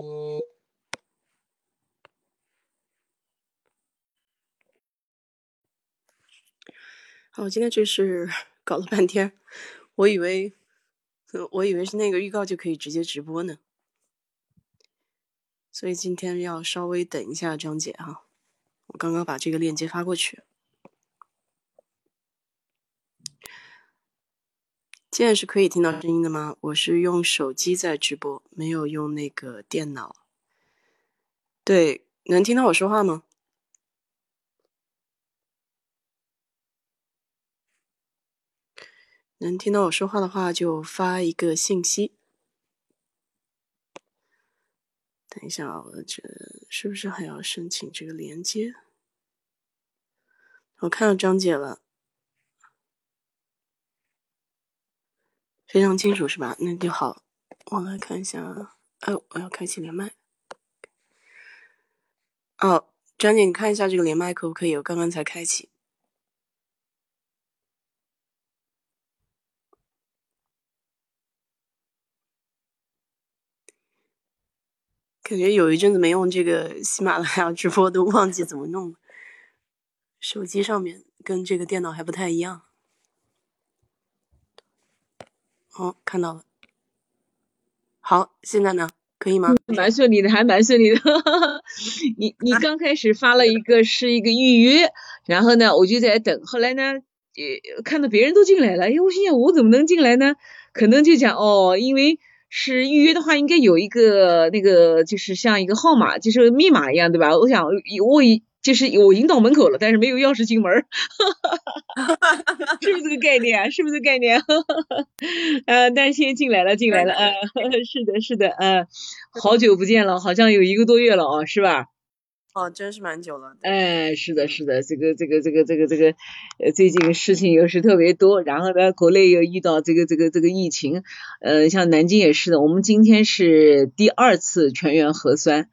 好，今天这是 搞了半天，我以为，我以为是那个预告就可以直接直播呢，所以今天要稍微等一下张姐哈，我刚刚把这个链接发过去。现在是可以听到声音的吗？我是用手机在直播，没有用那个电脑。对，能听到我说话吗？能听到我说话的话，就发一个信息。等一下啊，我这是不是还要申请这个连接？我看到张姐了。非常清楚是吧？那就好。我来看一下，哎，我要开启连麦。哦，张姐，你看一下这个连麦可不可以？我刚刚才开启。感觉有一阵子没用这个喜马拉雅直播，都忘记怎么弄了。手机上面跟这个电脑还不太一样。哦，看到了。好，现在呢，可以吗？蛮顺利的，还蛮顺利的。你你刚开始发了一个是一个预约，然后呢，我就在等。后来呢，呃，看到别人都进来了，哎，我心想我怎么能进来呢？可能就讲哦，因为是预约的话，应该有一个那个，就是像一个号码，就是密码一样，对吧？我想我已。就是我引导门口了，但是没有钥匙进门，是不是这个概念啊？是不是这个概念？呃，但是现在进来了，进来了，呃，是的，是的，呃，好久不见了，好像有一个多月了哦，是吧？哦，真是蛮久了。哎，是的，是的，这个，这个，这个，这个，这个，呃，最近事情又是特别多，然后呢，国内又遇到这个，这个，这个疫情，呃，像南京也是的，我们今天是第二次全员核酸。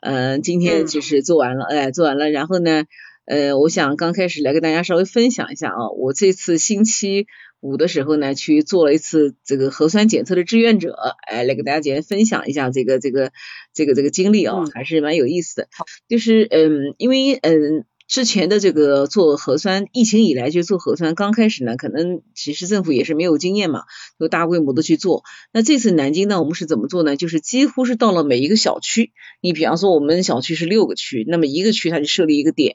嗯，今天就是做完了，哎，做完了，然后呢，呃，我想刚开始来跟大家稍微分享一下啊，我这次星期五的时候呢，去做了一次这个核酸检测的志愿者，哎，来给大家简单分享一下这个这个这个这个经历啊，还是蛮有意思的，就是嗯，因为嗯。之前的这个做核酸，疫情以来就做核酸，刚开始呢，可能其实政府也是没有经验嘛，就大规模的去做。那这次南京呢，我们是怎么做呢？就是几乎是到了每一个小区，你比方说我们小区是六个区，那么一个区它就设立一个点，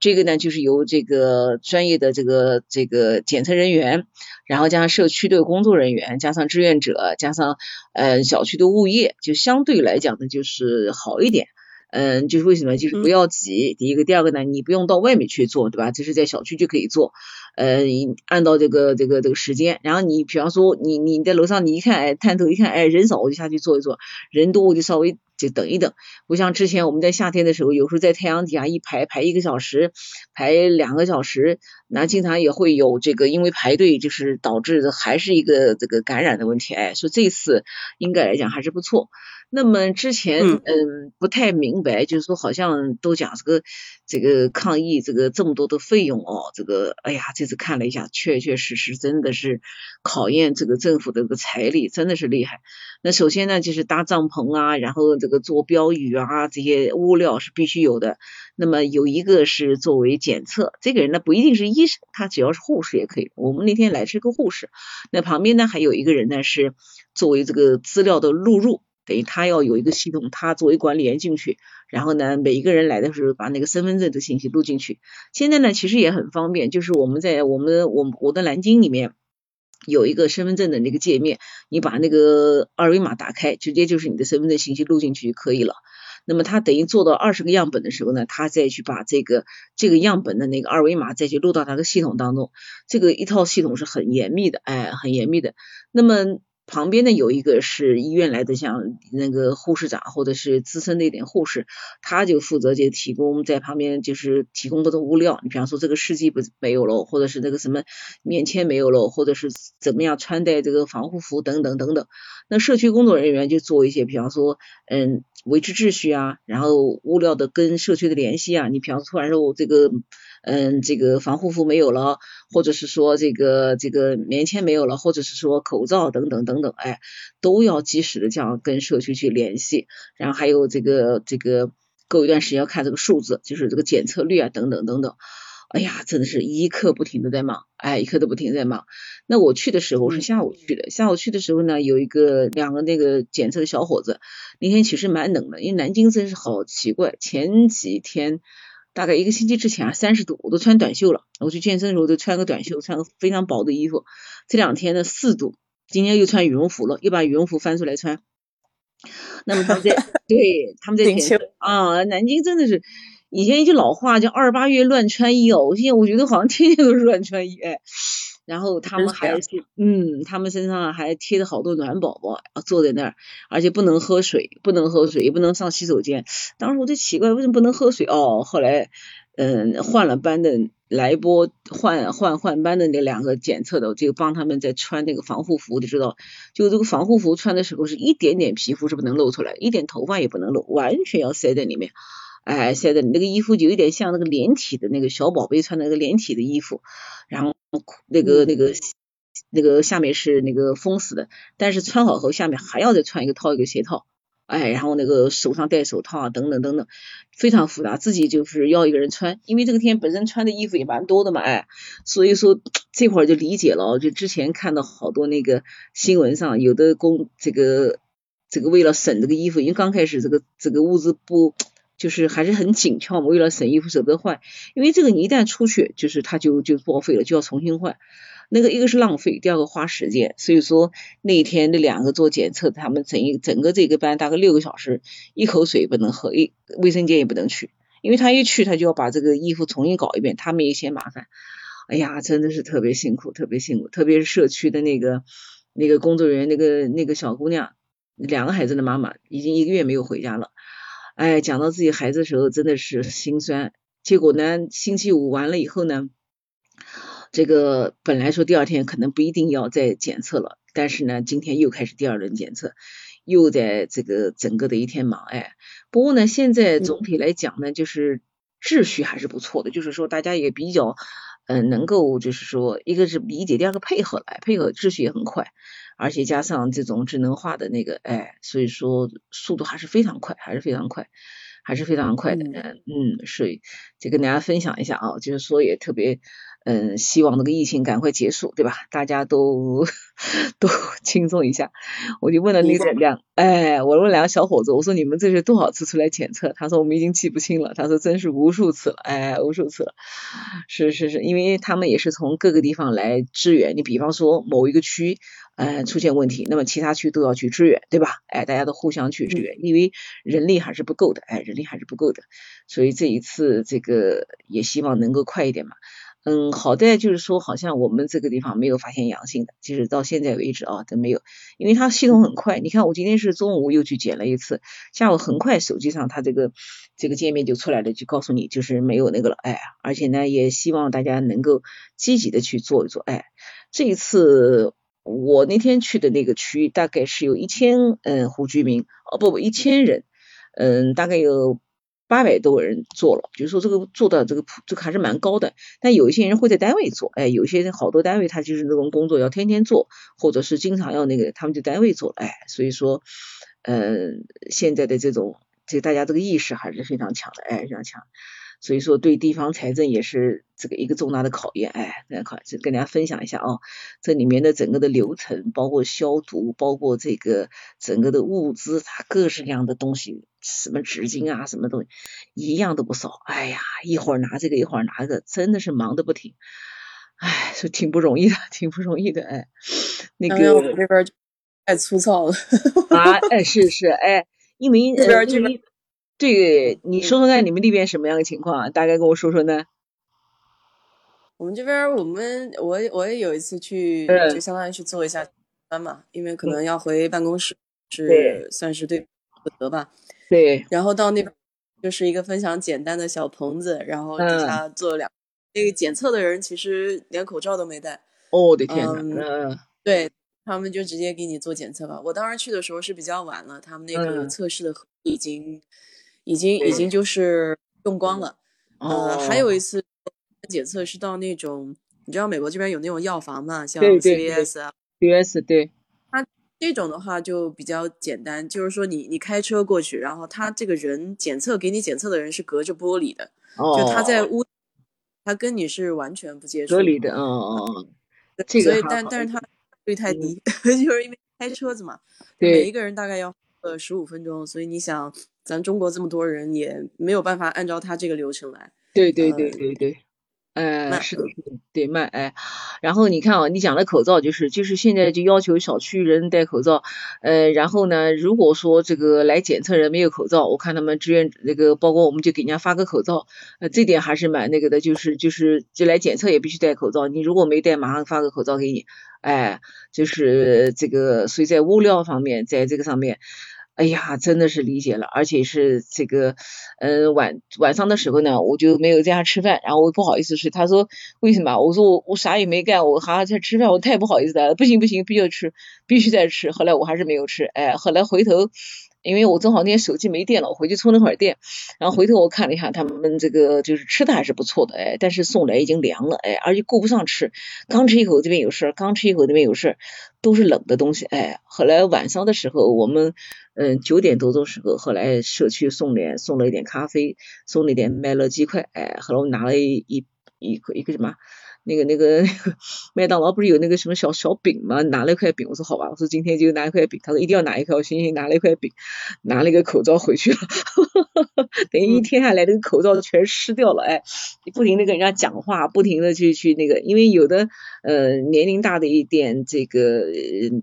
这个呢就是由这个专业的这个这个检测人员，然后加上社区的工作人员，加上志愿者，加上呃小区的物业，就相对来讲呢就是好一点。嗯，就是为什么？就是不要挤。第一个，第二个呢，你不用到外面去做，对吧？这是在小区就可以做。呃，按照这个这个这个时间，然后你比方说你你在楼上，你一看，哎，探头一看，哎，人少我就下去坐一坐，人多我就稍微就等一等。不像之前我们在夏天的时候，有时候在太阳底下一排排一个小时，排两个小时，那经常也会有这个因为排队就是导致还是一个这个感染的问题。哎，说这次应该来讲还是不错。那么之前嗯不太明白，就是说好像都讲这个这个抗疫这个这么多的费用哦，这个哎呀这次看了一下，确确实实真的是考验这个政府的这个财力，真的是厉害。那首先呢就是搭帐篷啊，然后这个做标语啊这些物料是必须有的。那么有一个是作为检测，这个人呢不一定是医生，他只要是护士也可以。我们那天来是个护士，那旁边呢还有一个人呢是作为这个资料的录入。等于他要有一个系统，他作为管理员进去，然后呢，每一个人来的时候把那个身份证的信息录进去。现在呢，其实也很方便，就是我们在我们我我的南京里面有一个身份证的那个界面，你把那个二维码打开，直接就是你的身份证信息录进去就可以了。那么他等于做到二十个样本的时候呢，他再去把这个这个样本的那个二维码再去录到他的系统当中，这个一套系统是很严密的，哎，很严密的。那么。旁边呢有一个是医院来的，像那个护士长或者是资深的一点护士，他就负责就提供在旁边就是提供各种物料。你比方说这个试剂不没有了，或者是那个什么棉签没有了，或者是怎么样穿戴这个防护服等等等等。那社区工作人员就做一些，比方说嗯维持秩序啊，然后物料的跟社区的联系啊。你比方说突然说我这个嗯，这个防护服没有了，或者是说这个这个棉签没有了，或者是说口罩等等等等，哎，都要及时的这样跟社区去联系。然后还有这个这个过一段时间要看这个数字，就是这个检测率啊等等等等。哎呀，真的是一刻不停的在忙，哎，一刻都不停在忙。那我去的时候是下午去的，下午去的时候呢，有一个两个那个检测的小伙子，那天其实蛮冷的，因为南京真是好奇怪，前几天大概一个星期之前三十度，我都穿短袖了。我去健身的时候都穿个短袖，穿个非常薄的衣服。这两天呢四度，今天又穿羽绒服了，又把羽绒服翻出来穿。那么他们在 对他们在啊，南京真的是。以前一句老话叫“二八月乱穿衣”哦，我现在我觉得好像天天都是乱穿衣哎。然后他们还是嗯，他们身上还贴着好多暖宝宝，坐在那儿，而且不能喝水，不能喝水，也不能上洗手间。当时我就奇怪，为什么不能喝水哦？后来嗯，换了班的来波换换换班的那两个检测的，我就帮他们在穿那个防护服，就知道，就这个防护服穿的时候是一点点皮肤是不能露出来，一点头发也不能露，完全要塞在里面。哎，塞在你那个衣服就有点像那个连体的那个小宝贝穿的那个连体的衣服，然后那个那个那个下面是那个封死的，但是穿好后下面还要再穿一个套一个鞋套，哎，然后那个手上戴手套啊等等等等，非常复杂，自己就是要一个人穿，因为这个天本身穿的衣服也蛮多的嘛，哎，所以说 这会儿就理解了，就之前看到好多那个新闻上有的工这个这个为了省这个衣服，因为刚开始这个这个物资不。就是还是很紧俏嘛，为了省衣服舍不得换，因为这个你一旦出去，就是它就就报废了，就要重新换。那个一个是浪费，第二个花时间。所以说那一天那两个做检测，他们整一整个这个班大概六个小时，一口水不能喝，一卫生间也不能去，因为他一去他就要把这个衣服重新搞一遍，他们也嫌麻烦。哎呀，真的是特别辛苦，特别辛苦，特别是社区的那个那个工作人员，那个那个小姑娘，两个孩子的妈妈，已经一个月没有回家了。哎，讲到自己孩子的时候，真的是心酸。结果呢，星期五完了以后呢，这个本来说第二天可能不一定要再检测了，但是呢，今天又开始第二轮检测，又在这个整个的一天忙。哎，不过呢，现在总体来讲呢，就是秩序还是不错的，就是说大家也比较嗯能够，就是说一个是理解，第二个配合来配合，秩序也很快。而且加上这种智能化的那个，哎，所以说速度还是非常快，还是非常快，还是非常快的。嗯，所以就跟大家分享一下啊，就是说也特别，嗯，希望那个疫情赶快结束，对吧？大家都 都 轻松一下。我就问了那个两，哎，我问两个小伙子，我说你们这是多少次出来检测？他说我们已经记不清了。他说真是无数次了，哎，无数次了。是是是，因为他们也是从各个地方来支援。你比方说某一个区。呃，出现问题，那么其他区都要去支援，对吧？哎，大家都互相去支援，因为人力还是不够的，哎，人力还是不够的，所以这一次这个也希望能够快一点嘛。嗯，好在就是说，好像我们这个地方没有发现阳性的，就是到现在为止啊都没有，因为它系统很快。你看，我今天是中午又去检了一次，下午很快手机上它这个这个界面就出来了，就告诉你就是没有那个了，哎，而且呢，也希望大家能够积极的去做一做，哎，这一次。我那天去的那个区域大概是有一千嗯户居民哦不不一千人嗯大概有八百多人做了，就是说这个做的这个这个还是蛮高的。但有一些人会在单位做，哎，有些人好多单位他就是那种工作要天天做，或者是经常要那个他们就单位做，哎，所以说嗯现在的这种这大家这个意识还是非常强的，哎非常强。所以说，对地方财政也是这个一个重大的考验。哎，那考，就跟大家分享一下啊，这里面的整个的流程，包括消毒，包括这个整个的物资，它各式各样的东西，什么纸巾啊，什么东西，一样都不少。哎呀，一会儿拿这个，一会儿拿那个，真的是忙得不停。哎，是挺不容易的，挺不容易的。哎，那个我这边太粗糙了。啊，哎，是是，哎，因为这边这边。对，你说说看，你们那边什么样的情况啊？大概跟我说说呢。我们这边，我们我我也有一次去，就相当于去做一下班嘛，因为可能要回办公室，是算是对不得吧。对。然后到那边就是一个分享简单的小棚子，然后底下坐两，那个检测的人其实连口罩都没戴。我的天呐。嗯。对他们就直接给你做检测吧。我当时去的时候是比较晚了，他们那个测试的已经。已经已经就是用光了，呃，还有一次检测是到那种，你知道美国这边有那种药房嘛，像 CVS 啊，CVS 对。它这种的话就比较简单，就是说你你开车过去，然后他这个人检测给你检测的人是隔着玻璃的，就他在屋，他跟你是完全不接触。隔离的，嗯嗯嗯。这个所以，但但是他率太低，就是因为开车子嘛，每一个人大概要呃十五分钟，所以你想，咱中国这么多人也没有办法按照他这个流程来。对对对对对。呃，是的，是的，对慢哎，然后你看啊，你讲的口罩就是就是现在就要求小区人戴口罩，呃，然后呢，如果说这个来检测人没有口罩，我看他们志愿那个包括我们就给人家发个口罩，呃，这点还是蛮那个的，就是就是就来检测也必须戴口罩，你如果没戴，马上发个口罩给你，哎，就是这个，所以在物料方面，在这个上面。哎呀，真的是理解了，而且是这个，嗯，晚晚上的时候呢，我就没有在家吃饭，然后我不好意思睡。他说为什么？我说我我啥也没干，我还在吃饭，我太不好意思了。不行不行，必须要吃，必须再吃。后来我还是没有吃，哎，后来回头。因为我正好那天手机没电了，我回去充了会儿电，然后回头我看了一下，他们这个就是吃的还是不错的，哎，但是送来已经凉了，哎，而且顾不上吃，刚吃一口这边有事，刚吃一口那边有事，都是冷的东西，哎，后来晚上的时候，我们嗯九点多钟时候，后来社区送点送了一点咖啡，送了一点麦乐鸡块，哎，后来我拿了一一一个一个什么。那个那个那个麦当劳不是有那个什么小小饼吗？拿了一块饼，我说好吧，我说今天就拿一块饼。他说一定要拿一块，我行行拿了一块饼，拿了一个口罩回去了。等于一天下来，那个口罩全湿掉了。哎，不停的跟人家讲话，不停的去去那个，因为有的呃年龄大的一点这个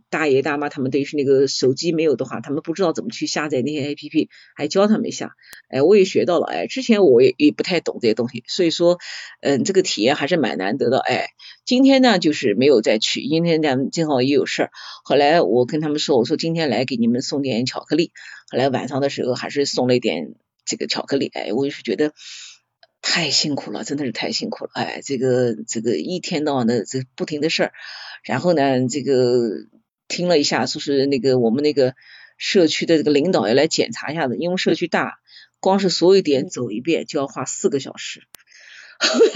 大爷大妈，他们等于是那个手机没有的话，他们不知道怎么去下载那些 A P P，还教他们一下。哎，我也学到了。哎，之前我也也不太懂这些东西，所以说嗯，这个体验还是蛮难得的。哎，今天呢就是没有再去，今天咱们正好也有事儿。后来我跟他们说，我说今天来给你们送点巧克力。后来晚上的时候还是送了一点这个巧克力。哎，我也是觉得太辛苦了，真的是太辛苦了。哎，这个这个一天到晚的这不停的事儿，然后呢，这个听了一下，说是那个我们那个社区的这个领导要来检查一下子，因为社区大，光是所有点走一遍就要花四个小时。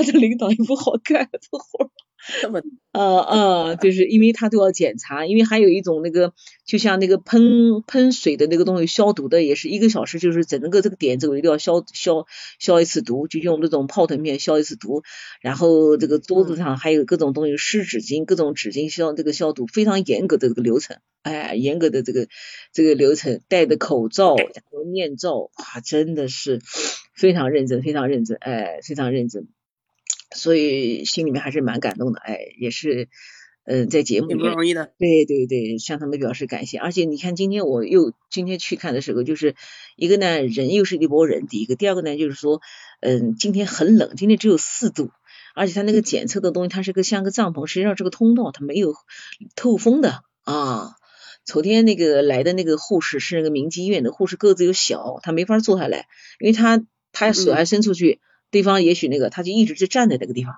这领导也不好干，这活。这么，呃呃，就是因为他都要检查，因为还有一种那个，就像那个喷喷水的那个东西消毒的，也是一个小时，就是整个这个点子一定要消消消一次毒，就用那种泡腾片消一次毒。然后这个桌子上还有各种东西，湿纸巾，各种纸巾消这个消毒，非常严格的这个流程，哎，严格的这个这个流程，戴的口罩，然后面罩，哇，真的是非常认真，非常认真，哎，非常认真。所以心里面还是蛮感动的，哎，也是，嗯，在节目里面，不容易的，对对对，向他们表示感谢。而且你看，今天我又今天去看的时候，就是一个呢，人又是一拨人，第一个，第二个呢，就是说，嗯，今天很冷，今天只有四度，而且他那个检测的东西，它是个像个帐篷，实际上是个通道，它没有透风的啊。昨天那个来的那个护士是那个民济医院的护士，个子又小，她没法坐下来，因为她她手还伸出去。对方也许那个，他就一直就站在那个地方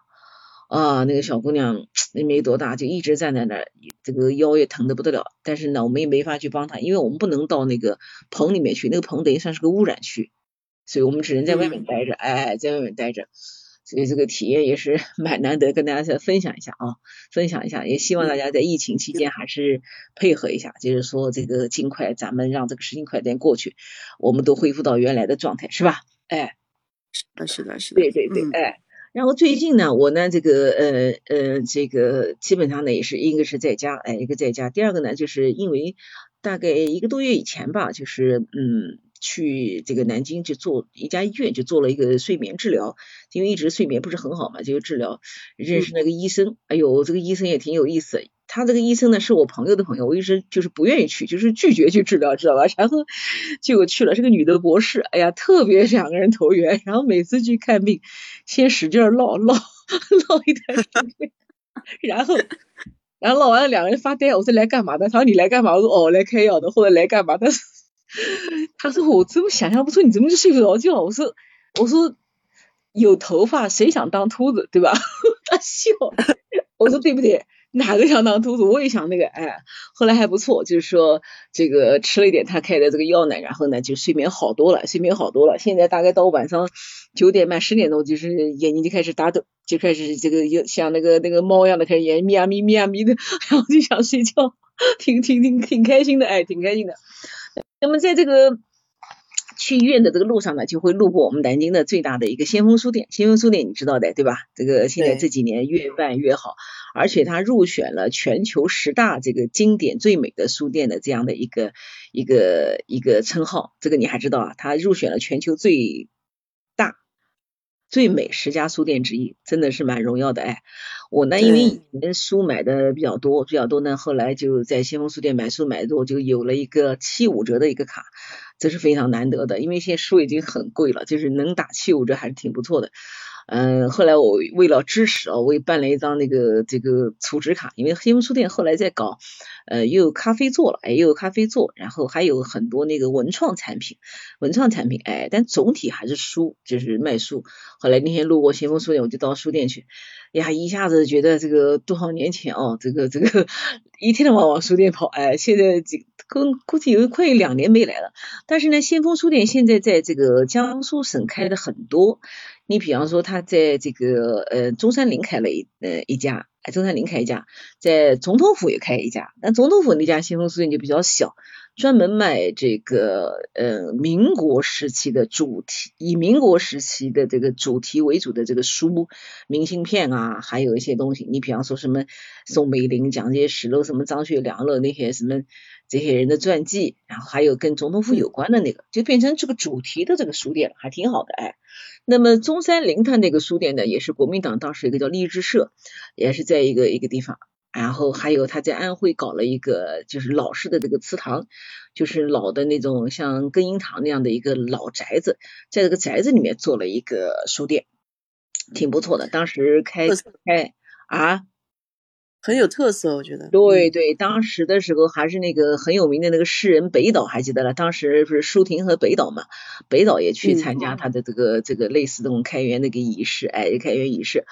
啊，那个小姑娘也没多大，就一直站在那儿，这个腰也疼的不得了。但是呢，我们也没法去帮她，因为我们不能到那个棚里面去，那个棚等于算是个污染区，所以我们只能在外面待着，哎，在外面待着。所以这个体验也是 蛮难得，跟大家再分享一下啊，分享一下，也希望大家在疫情期间还是配合一下，就是说这个尽快咱们让这个事情快点过去，我们都恢复到原来的状态，是吧？哎。是的，是的，是的，对对对，哎，然后最近呢，我呢，这个呃呃，这个基本上呢也是一个是在家，哎，一个在家，第二个呢，就是因为大概一个多月以前吧，就是嗯，去这个南京去做一家医院，就做了一个睡眠治疗，因为一直睡眠不是很好嘛，就治疗，认识那个医生，哎呦，这个医生也挺有意思。他这个医生呢是我朋友的朋友，我一直就是不愿意去，就是拒绝去治疗，知道吧？然后结果去了，是个女的博士，哎呀，特别两个人投缘，然后每次去看病，先使劲唠唠唠一段时间，然后然后唠完了两个人发呆，我说来干嘛的？他说你来干嘛？我说哦来开药的，或者来干嘛的？他说我怎么想象不出你怎么就睡不着觉？我说我说有头发谁想当秃子对吧？他笑，我说对不对？哪个想当秃子？我也想那个，哎，后来还不错，就是说这个吃了一点他开的这个药呢，然后呢就睡眠好多了，睡眠好多了。现在大概到晚上九点半十点钟就是眼睛就开始打盹，就开始这个有像那个那个猫一样的开始眼咪啊咪咪啊咪的，然后就想睡觉，挺挺挺挺开心的，哎，挺开心的。那么在这个。去医院的这个路上呢，就会路过我们南京的最大的一个先锋书店。先锋书店你知道的对吧？这个现在这几年越办越好，而且它入选了全球十大这个经典最美的书店的这样的一个一个一个称号。这个你还知道啊？它入选了全球最大最美十家书店之一，真的是蛮荣耀的哎。我呢，因为以前书买的比较多，比较多呢，后来就在先锋书店买书买的多，就有了一个七五折的一个卡。这是非常难得的，因为现在书已经很贵了，就是能打七五折还是挺不错的。嗯，后来我为了支持啊，我也办了一张那个这个储值卡，因为黑风书店后来在搞，呃，又有咖啡座了，哎，又有咖啡座，然后还有很多那个文创产品，文创产品，哎，但总体还是书，就是卖书。后来那天路过先锋书店，我就到书店去，呀，一下子觉得这个多少年前哦，这个这个 一天到晚往书店跑，哎，现在这。估估计有快两年没来了，但是呢，先锋书店现在在这个江苏省开的很多。你比方说，他在这个呃中山陵开了一呃一家，中山陵开一家，在总统府也开一家。但总统府那家先锋书店就比较小，专门卖这个呃民国时期的主题，以民国时期的这个主题为主的这个书，明信片啊，还有一些东西。你比方说什么宋美龄、蒋介石了，什么张学良了那些什么。这些人的传记，然后还有跟总统府有关的那个，就变成这个主题的这个书店，还挺好的哎。那么中山陵它那个书店呢，也是国民党当时一个叫励志社，也是在一个一个地方。然后还有他在安徽搞了一个就是老式的这个祠堂，就是老的那种像根英堂那样的一个老宅子，在这个宅子里面做了一个书店，挺不错的。当时开开啊。很有特色，我觉得。对对，当时的时候还是那个很有名的那个诗人北岛，还记得了？当时不是舒婷和北岛嘛？北岛也去参加他的这个这个类似这种开园那个仪式，哎，开园仪式。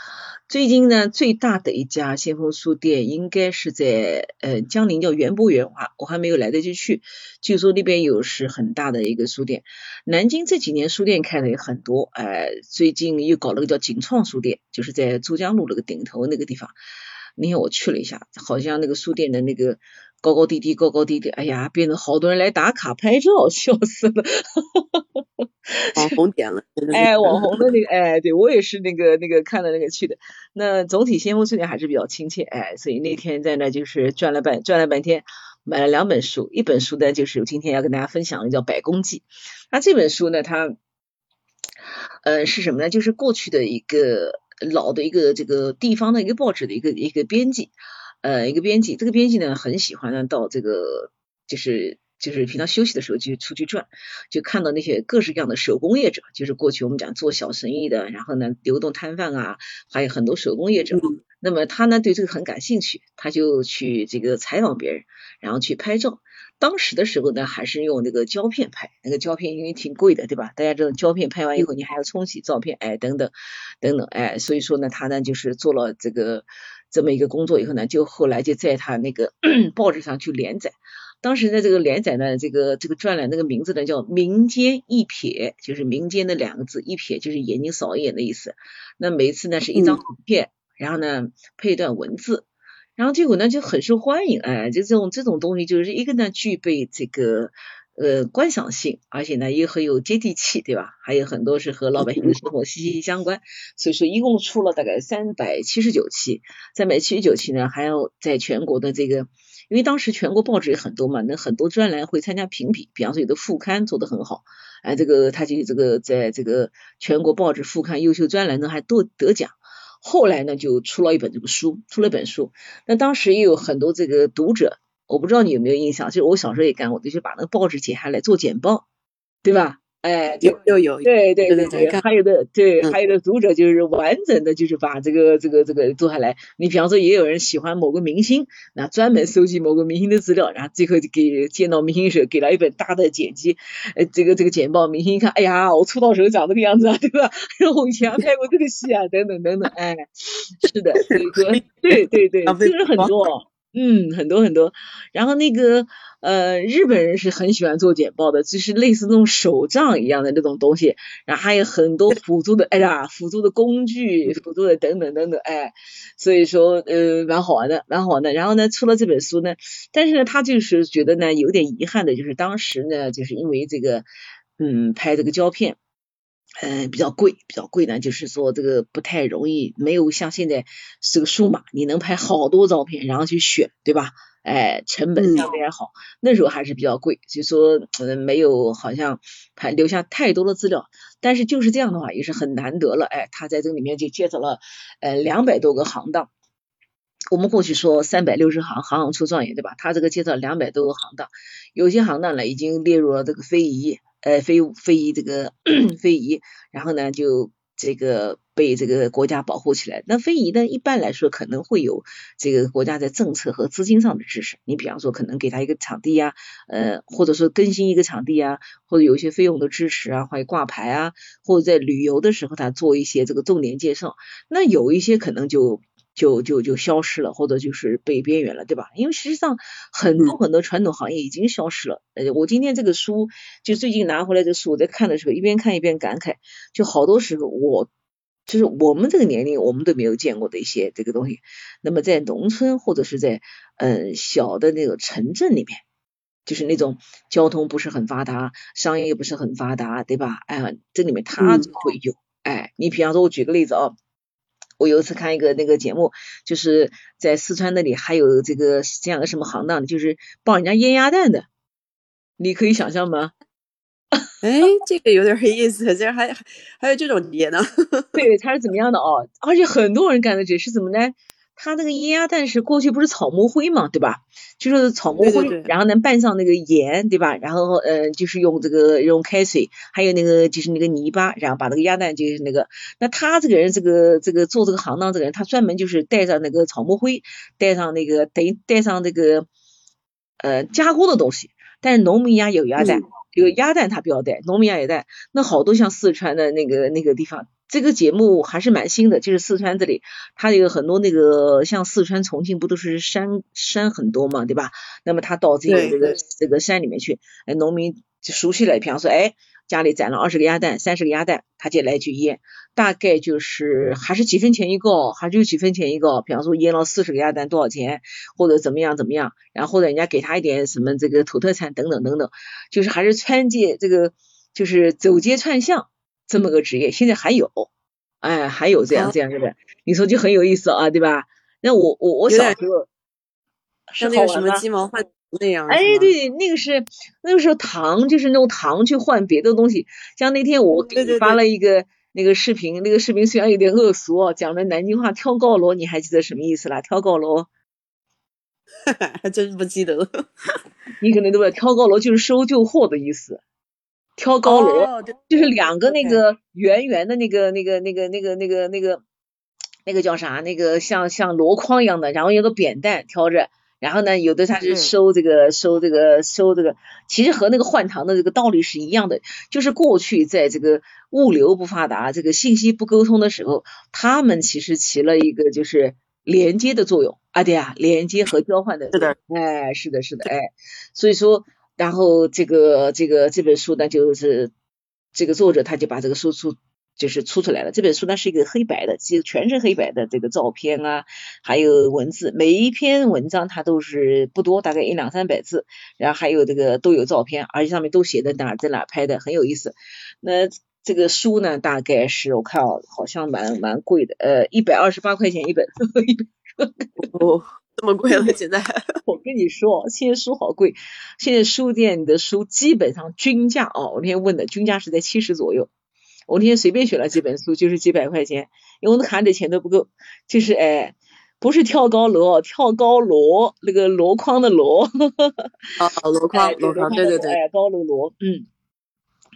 最近呢，最大的一家先锋书店应该是在呃江宁叫园博园，我我还没有来得及去。据说那边有是很大的一个书店。南京这几年书店开的也很多，哎，最近又搞了个叫锦创书店，就是在珠江路那个顶头那个地方。那天我去了一下，好像那个书店的那个高高低低，高高低低，哎呀，变得好多人来打卡拍照，笑死了。网红点了，哎，网红的那个，哎，对我也是那个那个看了那个去的。那总体先锋书店还是比较亲切，哎，所以那天在那就是转了半转了半天，买了两本书，一本书呢就是今天要跟大家分享的叫《百工记》。那这本书呢，它呃是什么呢？就是过去的一个。老的一个这个地方的一个报纸的一个一个编辑，呃，一个编辑，这个编辑呢很喜欢呢到这个就是就是平常休息的时候就出去转，就看到那些各式各样的手工业者，就是过去我们讲做小生意的，然后呢流动摊贩啊，还有很多手工业者。那么他呢对这个很感兴趣，他就去这个采访别人，然后去拍照。当时的时候呢，还是用那个胶片拍，那个胶片因为挺贵的，对吧？大家知道胶片拍完以后，你还要冲洗照片，哎，等等等等，哎，所以说呢，他呢就是做了这个这么一个工作以后呢，就后来就在他那个 报纸上去连载。当时的这个连载呢，这个这个专栏那个名字呢叫“民间一瞥”，就是民间的两个字，一瞥就是眼睛扫一眼的意思。那每次呢是一张图片，然后呢配一段文字。然后结果呢就很受欢迎，哎，就这种这种东西就是一个呢具备这个呃观赏性，而且呢也很有接地气，对吧？还有很多是和老百姓的生活息息相关，所以说一共出了大概三百七十九期，三百七十九期呢还要在全国的这个，因为当时全国报纸也很多嘛，那很多专栏会参加评比，比方说有的副刊做得很好，哎，这个他就这个在这个全国报纸副刊优秀专栏呢还都得奖。后来呢，就出了一本这个书，出了一本书。那当时也有很多这个读者，我不知道你有没有印象，就是我小时候也干过，就是把那个报纸剪下来做剪报，对吧？哎，有有有，对对对对，还有的对，还有的读者就是完整的，就是把这个这个这个做下来。你比方说，也有人喜欢某个明星，那专门收集某个明星的资料，然后最后就给见到明星时候给了一本大的剪辑，呃，这个这个简报，明星一看，哎呀，我出道时候长这个样子啊，对吧？然后我以前拍过这个戏啊，等等等等，哎，是的，所以说对对对，这个人很多。嗯，很多很多。然后那个呃，日本人是很喜欢做简报的，就是类似那种手账一样的那种东西。然后还有很多辅助的，哎呀，辅助的工具，辅助的等等等等，哎，所以说呃，蛮好玩的，蛮好玩的。然后呢，出了这本书呢，但是呢，他就是觉得呢，有点遗憾的，就是当时呢，就是因为这个，嗯，拍这个胶片。嗯，比较贵，比较贵呢，就是说这个不太容易，没有像现在是个数码，你能拍好多照片，然后去选，对吧？哎，成本相对还好，那时候还是比较贵，所以说嗯，没有好像还留下太多的资料，但是就是这样的话也是很难得了，哎，他在这个里面就介绍了呃两百多个行当，我们过去说三百六十行，行行出状元，对吧？他这个介绍两百多个行当，有些行当呢已经列入了这个非遗。呃，非非遗这个 非遗，然后呢，就这个被这个国家保护起来。那非遗呢，一般来说可能会有这个国家在政策和资金上的支持。你比方说，可能给他一个场地呀，呃，或者说更新一个场地啊，或者有一些费用的支持啊，或者挂牌啊，或者在旅游的时候他做一些这个重点介绍。那有一些可能就。就就就消失了，或者就是被边缘了，对吧？因为实际上很多很多传统行业已经消失了。呃，我今天这个书就最近拿回来的书，我在看的时候一边看一边感慨，就好多时候我就是我们这个年龄我们都没有见过的一些这个东西。那么在农村或者是在嗯小的那个城镇里面，就是那种交通不是很发达，商业又不是很发达，对吧？哎，这里面它就会有。哎，你比方说，我举个例子啊。我有一次看一个那个节目，就是在四川那里还有这个这样个什么行当，就是帮人家腌鸭蛋的，你可以想象吗？哎，这个有点意思，竟然还还有这种碟呢？对，他是怎么样的哦？而且很多人干的这是怎么呢？他那个腌鸭蛋是过去不是草木灰嘛，对吧？就是草木灰，然后呢拌上那个盐，对吧？然后呃就是用这个用开水，还有那个就是那个泥巴，然后把那个鸭蛋就是那个。那他这个人这个这个做这个行当这个人，他专门就是带上那个草木灰，带上那个等于带上这个呃加工的东西。但是农民家有鸭蛋，有鸭蛋他不要带，农民家有蛋。那好多像四川的那个那个地方。这个节目还是蛮新的，就是四川这里，它有很多那个像四川、重庆不都是山山很多嘛，对吧？那么他到这个这个这个山里面去，哎，农民就熟悉了，比方说，哎，家里攒了二十个鸭蛋、三十个鸭蛋，他就来去腌，大概就是还是几分钱一个，还是几分钱一个，比方说腌了四十个鸭蛋多少钱，或者怎么样怎么样，然后或者人家给他一点什么这个土特产等等等等，就是还是川界这个就是走街串巷。这么个职业现在还有，哎，还有这样这样的，你说就很有意思啊，对吧？那我我我小时候像那个什么鸡毛换那样，哎，对，那个是那个时候糖就是用糖去换别的东西，像那天我给你发了一个那个视频，那个视频虽然有点恶俗，讲的南京话跳高楼，你还记得什么意思啦？跳高楼，还真不记得了，你可能都不知道，跳高楼就是收旧货的意思。挑高楼就是两个那个圆圆的那个那个那个那个那个那个那个叫啥？那个像像箩筐一样的，然后有个扁担挑着，然后呢，有的他是收这个收这个收这个，其实和那个换糖的这个道理是一样的，就是过去在这个物流不发达、这个信息不沟通的时候，他们其实起了一个就是连接的作用啊，对啊，连接和交换的，是的，哎，是的，是的，哎，所以说。然后这个这个这本书呢，就是这个作者他就把这个书出就是出出来了。这本书呢是一个黑白的，其实全是黑白的这个照片啊，还有文字。每一篇文章它都是不多，大概一两三百字，然后还有这个都有照片，而且上面都写的哪在哪拍的，很有意思。那这个书呢，大概是我看哦，好像蛮蛮贵的，呃，一百二十八块钱一本。哦。这么贵了，现在 我跟你说，现在书好贵。现在书店里的书基本上均价哦，我那天问的均价是在七十左右。我那天随便选了几本书，就是几百块钱，因为我看的钱都不够。就是哎，不是跳高楼，跳高箩那个箩筐的箩。啊，箩筐，箩筐，对对对，哎，高楼箩，嗯。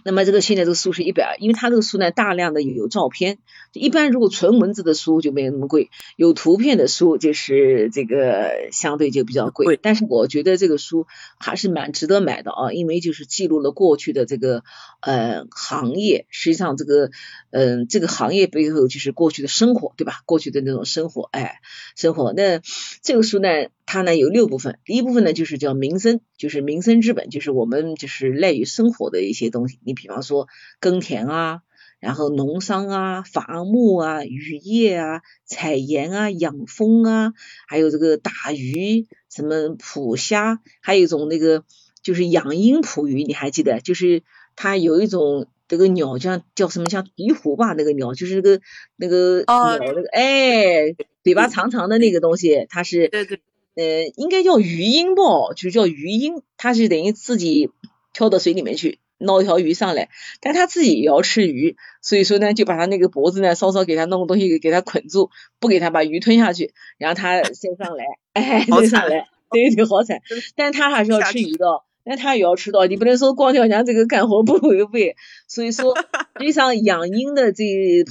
那么这个现在这个书是一百，因为它这个书呢大量的有照片，一般如果纯文字的书就没有那么贵，有图片的书就是这个相对就比较贵。但是我觉得这个书还是蛮值得买的啊，因为就是记录了过去的这个呃行业，实际上这个嗯这个行业背后就是过去的生活，对吧？过去的那种生活，哎，生活。那这个书呢，它呢有六部分，第一部分呢就是叫民生，就是民生之本，就是我们就是赖于生活的一些东西。你比方说耕田啊，然后农商啊，伐木啊，渔业啊，采盐啊，养蜂啊，还有这个打鱼，什么捕虾，还有一种那个就是养鹰捕鱼，你还记得？就是它有一种这个鸟叫叫什么？像鹈鹕吧？那个鸟就是那个那个鸟那个哎，嘴巴长长的那个东西，它是。对对。呃，应该叫鱼鹰吧，就叫鱼鹰，它是等于自己跳到水里面去捞一条鱼上来，但他自己也要吃鱼，所以说呢，就把他那个脖子呢稍稍给他弄个东西给他捆住，不给他把鱼吞下去，然后他先上来，哎，再上来，对对，好惨，但他还是要吃鱼的。那他也要吃到，你不能说光叫人家这个干活不违背。所以说，实际上养鹰的这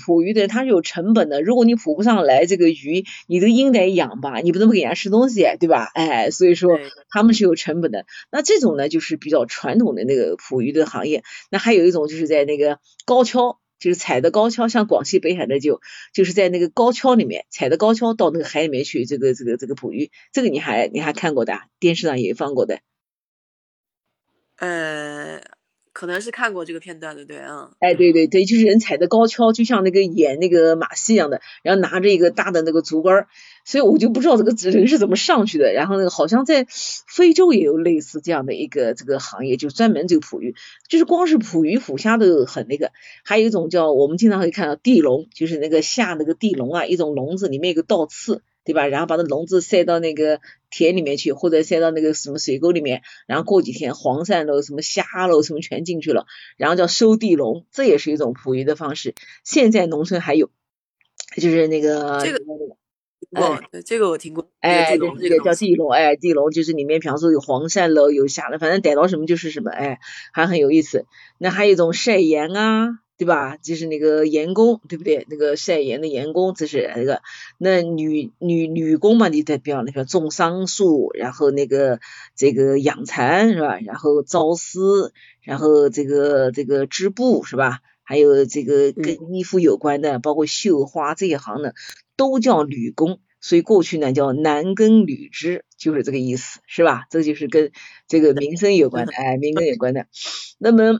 捕鱼的它是有成本的。如果你捕不上来这个鱼，你这个鹰得养吧，你不能不给人家吃东西，对吧？哎，所以说他们是有成本的。那这种呢，就是比较传统的那个捕鱼的行业。那还有一种就是在那个高跷，就是踩的高跷，像广西北海的就就是在那个高跷里面踩的高跷到那个海里面去，这个这个这个捕鱼，这个你还你还看过的，电视上也放过的。呃，可能是看过这个片段的，对，嗯，哎，对对对，就是人踩的高跷，就像那个演那个马戏一样的，然后拿着一个大的那个竹竿，所以我就不知道这个人是怎么上去的。然后那个好像在非洲也有类似这样的一个这个行业，就专门这个捕鱼，就是光是捕鱼捕虾都很那个。还有一种叫我们经常会看到地笼，就是那个下那个地笼啊，一种笼子里面有个倒刺。对吧？然后把那笼子塞到那个田里面去，或者塞到那个什么水沟里面，然后过几天黄鳝喽、什么虾喽、什么全进去了，然后叫收地笼，这也是一种捕鱼的方式。现在农村还有，就是那个这个哦，这个我听过。哎，这个叫地笼，哎，地笼就是里面，比方说有黄鳝喽，有虾了，反正逮到什么就是什么，哎，还很有意思。那还有一种晒盐啊。对吧？就是那个盐工，对不对？那个晒盐的盐工，这是那个那女女女工嘛？你代表那个种桑树，然后那个这个养蚕是吧？然后招丝，然后这个这个织布是吧？还有这个跟衣服有关的，包括绣花这一行的，都叫女工。所以过去呢叫男耕女织，就是这个意思，是吧？这就是跟这个民生有关的，哎，民耕有关的。那么。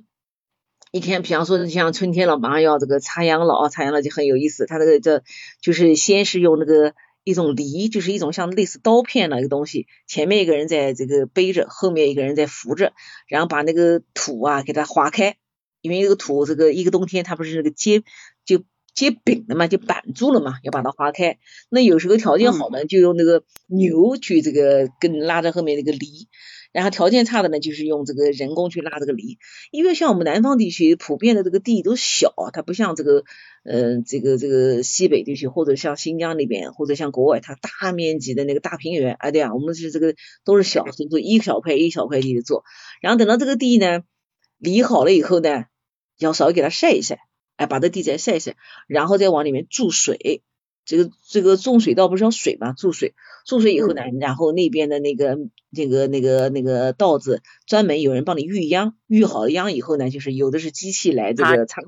一天，比方说像春天了，马上要这个插秧了啊，插秧了就很有意思。他这个这就是先是用那个一种犁，就是一种像类似刀片的一个东西，前面一个人在这个背着，后面一个人在扶着，然后把那个土啊给它划开，因为这个土这个一个冬天它不是那个结就结饼了嘛，就板住了嘛，要把它划开。那有时候条件好的就用那个牛去这个跟拉着后面那个犁。然后条件差的呢，就是用这个人工去拉这个犁，因为像我们南方地区普遍的这个地都小，它不像这个，嗯，这个这个西北地区或者像新疆那边或者像国外，它大面积的那个大平原，啊，对啊，我们是这个都是小，所以说一小块一小块地的做，然后等到这个地呢犁好了以后呢，要稍微给它晒一晒，哎，把这地再晒晒，然后再往里面注水。这个这个种水稻不是要水吗？注水，注水以后呢，然后那边的那个那个那个那个稻子，专门有人帮你育秧，育好了秧以后呢，就是有的是机器来这个插，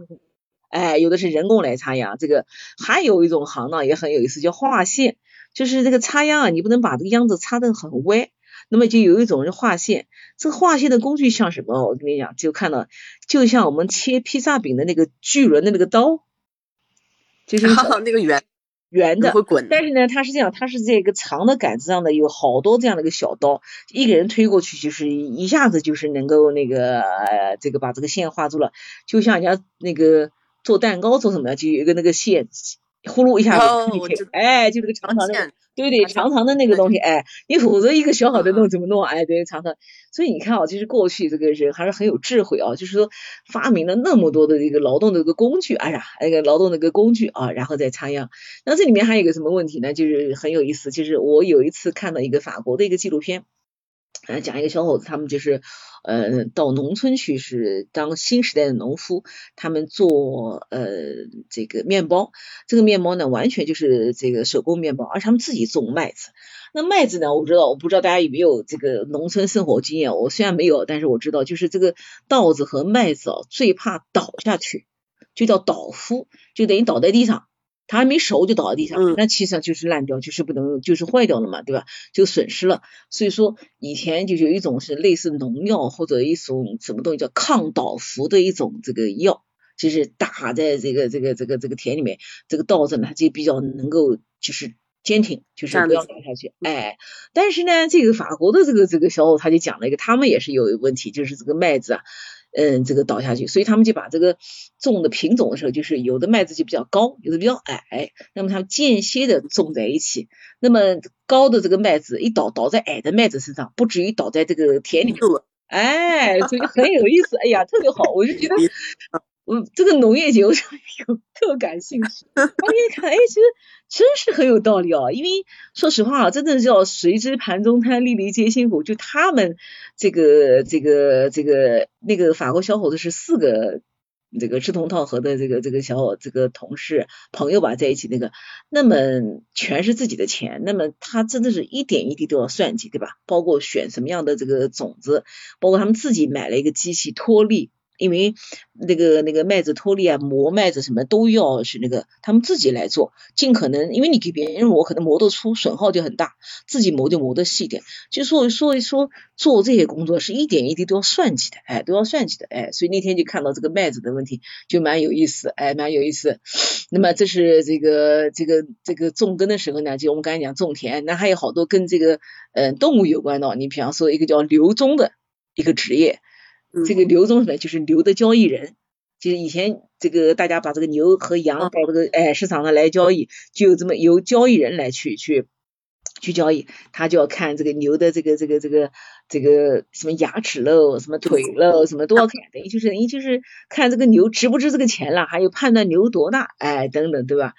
哎，有的是人工来插秧。这个还有一种行当也很有意思，叫划线，就是这个插秧啊，你不能把这个秧子插得很歪，那么就有一种是划线。这个划线的工具像什么？我跟你讲，就看到就像我们切披萨饼的那个巨轮的那个刀，就是 那个圆。圆的，但是呢，它是这样，它是在一个长的杆子上的，有好多这样的一个小刀，一个人推过去，就是一下子就是能够那个这个把这个线画住了，就像人家那个做蛋糕做什么，就有一个那个线。呼噜一下子，哎，就这个长长的，对对，长长的那个东西，哎，你否则一个小小的弄怎么弄？哎，对，长长。所以你看啊，就是过去这个人还是很有智慧啊，就是说发明了那么多的这个劳动的一个工具，哎呀，那个劳动的一个工具啊，然后再插秧。那这里面还有一个什么问题呢？就是很有意思，就是我有一次看到一个法国的一个纪录片。呃，讲一个小伙子，他们就是呃到农村去，是当新时代的农夫，他们做呃这个面包，这个面包呢完全就是这个手工面包，而且他们自己种麦子。那麦子呢，我不知道，我不知道大家有没有这个农村生活经验。我虽然没有，但是我知道，就是这个稻子和麦子哦，最怕倒下去，就叫倒夫，就等于倒在地上。它还没熟就倒在地上，那其实上就是烂掉，就是不能，就是坏掉了嘛，对吧？就损失了。所以说以前就有一种是类似农药或者一种什么东西叫抗倒伏的一种这个药，就是打在这个这个这个这个田里面，这个稻子呢它就比较能够就是坚挺，就是不要倒下去。哎，但是呢，这个法国的这个这个小伙他就讲了一个，他们也是有问题，就是这个麦子啊。嗯，这个倒下去，所以他们就把这个种的品种的时候，就是有的麦子就比较高，有的比较矮，那么它间歇的种在一起，那么高的这个麦子一倒倒在矮的麦子身上，不至于倒在这个田里。面，哎，所以很有意思，哎呀，特别好，我就觉得。我这个农业节我 有特感兴趣，我一看，哎，其实真是很有道理哦。因为说实话啊，真的叫谁知盘中餐，粒粒皆辛苦。就他们这个这个这个那个法国小伙子是四个这个志同道合的这个这个小伙这个同事朋友吧在一起那个，那么全是自己的钱，那么他真的是一点一滴都要算计，对吧？包括选什么样的这个种子，包括他们自己买了一个机器脱粒。因为那个那个麦子脱粒啊，磨麦子什么都要是那个他们自己来做，尽可能，因为你给别人磨，可能磨得粗，损耗就很大，自己磨就磨得细点。就说说一说做这些工作是一点一滴都要算计的，哎，都要算计的，哎，所以那天就看到这个麦子的问题，就蛮有意思，哎，蛮有意思。那么这是这个这个这个种根的时候呢，就我们刚才讲种田，那还有好多跟这个嗯动物有关的，你比方说一个叫刘忠的一个职业。这个牛中什么？就是牛的交易人，就是以前这个大家把这个牛和羊到这个哎市场上来交易，就有这么由交易人来去去去交易，他就要看这个牛的这个这个这个这个什么牙齿喽，什么腿喽，什么都要看，等于就是等于就是看这个牛值不值这个钱了，还有判断牛多大，哎等等，对吧？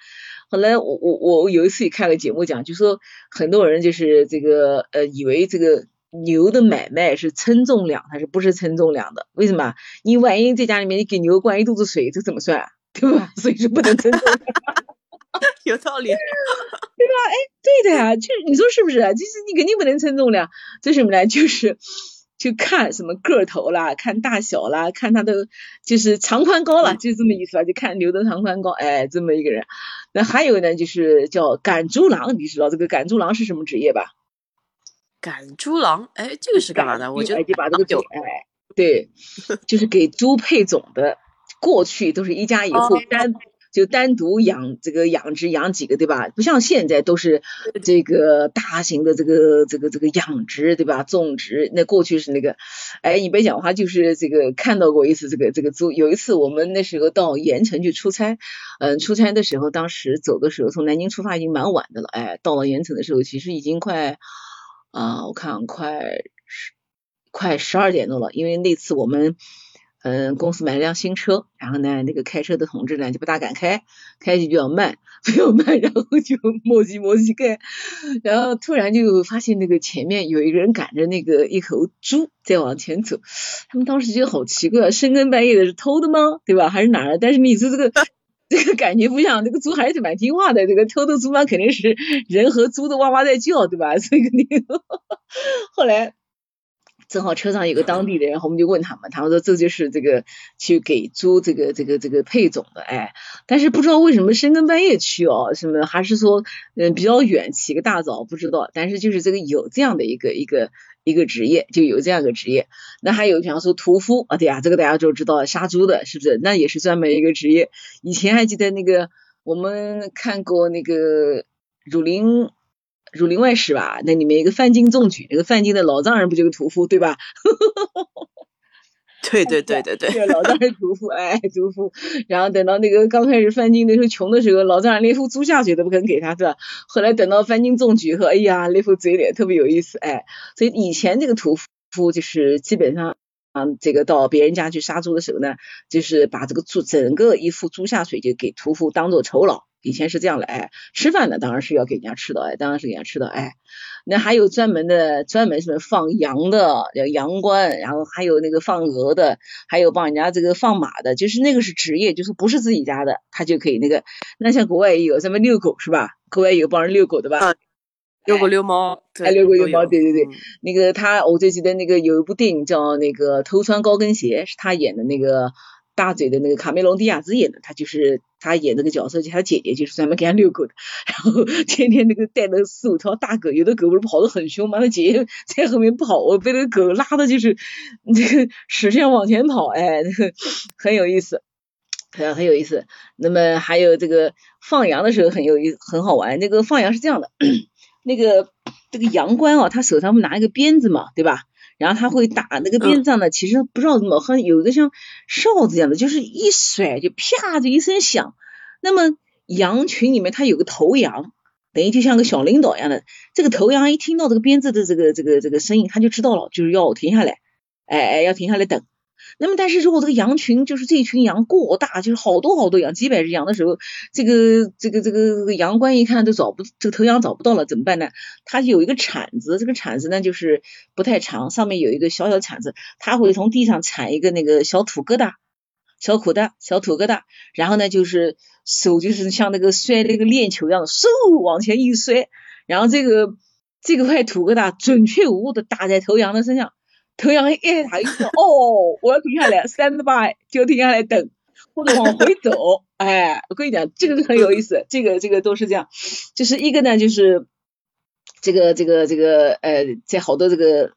后来我我我有一次也看个节目讲，就说很多人就是这个呃以为这个。牛的买卖是称重量，它是不是称重量的？为什么？你万一在家里面你给牛灌一肚子水，这怎么算？对吧？所以说不能称重量。有道理，对吧？哎，对的呀，就是你说是不是？就是你肯定不能称重量，这什么呢？就是就看什么个头啦，看大小啦，看它的就是长宽高了，就这么意思吧？就看牛的长宽高，哎，这么一个人。那还有呢，就是叫赶猪郎，你知道这个赶猪郎是什么职业吧？赶猪郎，哎，这个是干嘛的？我觉得就把这个酒，哎，对，就是给猪配种的。过去都是一家一户单就单独养这个养殖养几个，对吧？不像现在都是这个大型的这个这个这个养殖，对吧？种植那过去是那个，哎，你别讲话，就是这个看到过一次这个这个猪。有一次我们那时候到盐城去出差，嗯，出差的时候，当时走的时候从南京出发已经蛮晚的了，哎，到了盐城的时候其实已经快。啊，我看快十快十二点多了，因为那次我们嗯公司买了辆新车，然后呢那个开车的同志呢就不大敢开，开起比较慢，比较慢，然后就磨叽磨叽开，然后突然就发现那个前面有一个人赶着那个一头猪在往前走，他们当时觉得好奇怪，深更半夜的是偷的吗？对吧？还是哪儿？但是你说这个。这个感觉不像，这个猪还是蛮听话的。这个偷偷猪嘛，肯定是 人和猪都哇哇在叫，对吧？所以肯定。后来正好车上有个当地的人，我们就问他们，他们说这就是这个去给猪这个这个这个配种的，哎，但是不知道为什么深更半夜去哦，什么还是说嗯比较远，起个大早不知道，但是就是这个有这样的一个一个。一个职业就有这样一个职业，那还有比方说屠夫啊，对呀，这个大家都知道，杀猪的是不是？那也是专门一个职业。以前还记得那个我们看过那个《儒林儒林外史》吧？那里面一个范进中举，那个范进的老丈人不就是屠夫对吧？对对对对对，老丈人屠夫，哎，屠夫。然后等到那个刚开始范进那时候穷的时候，老丈人连副猪下水都不肯给他，是吧？后来等到范进中举后，哎呀，那副嘴脸特别有意思，哎。所以以前这个屠夫就是基本上，嗯，这个到别人家去杀猪的时候呢，就是把这个猪整个一副猪下水就给屠夫当做酬劳。以前是这样的，哎，吃饭呢当然是要给人家吃的，哎，当然是给人家吃的，哎。那还有专门的，专门什么放羊的，叫羊倌，然后还有那个放鹅的，还有帮人家这个放马的，就是那个是职业，就是不是自己家的，他就可以那个。那像国外也有什么遛狗是吧？国外有帮人遛狗的吧？遛狗遛猫，还遛狗遛猫，对对对。那个他，我最记得那个有一部电影叫那个《偷穿高跟鞋》，是他演的那个。大嘴的那个卡梅隆迪亚兹演的，他就是他演那个角色，就他姐姐就是专门给他遛狗的，然后天天那个带那四五条大狗，有的狗不是跑得很凶嘛，他姐姐在后面跑，我被那个狗拉的就是那个使劲往前跑，哎，那个很有意思，很很有意思。那么还有这个放羊的时候很有意很好玩，那个放羊是这样的，那个这个羊倌啊，他手上不拿一个鞭子嘛，对吧？然后他会打那个鞭子上呢，其实不知道怎么，好像有一个像哨子一样的，就是一甩就啪就一声响。那么羊群里面它有个头羊，等于就像个小领导一样的。这个头羊一听到这个鞭子的这个这个这个声音，他就知道了，就是要停下来，哎哎，要停下来等。那么，但是如果这个羊群就是这群羊过大，就是好多好多羊，几百只羊的时候，这个这个这个羊倌一看都找不这个头羊找不到了，怎么办呢？他有一个铲子，这个铲子呢就是不太长，上面有一个小小铲子，他会从地上铲一个那个小土疙瘩，小土疙小土疙瘩，然后呢就是手就是像那个摔那个链球一样的，嗖往前一摔，然后这个这个块土疙瘩准确无误的打在头羊的身上。头羊一他一说 哦，我要停下来，stand by，就停下来等，或者往回走。哎，我跟你讲，这个是很有意思，这个这个都是这样。就是一个呢，就是这个这个这个呃，在好多这个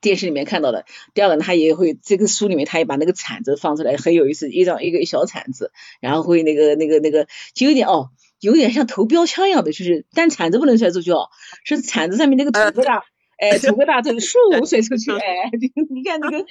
电视里面看到的。第二个，他也会这个书里面，他也把那个铲子放出来，很有意思，一张一个小铲子，然后会那个那个那个，就有点哦，有点像投标枪一样的，就是但铲子不能摔出去哦，是铲子上面那个土疙瘩。哎，土个大头，嗖甩 出去，哎，你看那个，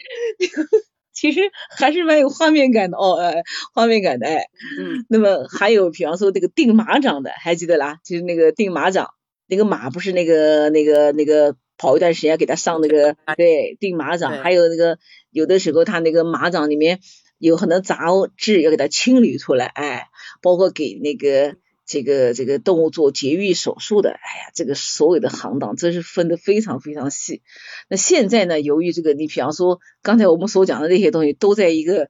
其实还是蛮有画面感的哦，哎，画面感的，哎，嗯，那么还有，比方说这个定马掌的，还记得啦？就是那个定马掌，那个马不是那个那个那个跑一段时间给他上那个，对，定马掌，还有那个有的时候他那个马掌里面有很多杂质要给它清理出来，哎，包括给那个。这个这个动物做节育手术的，哎呀，这个所有的行当真是分得非常非常细。那现在呢，由于这个，你比方说刚才我们所讲的那些东西，都在一个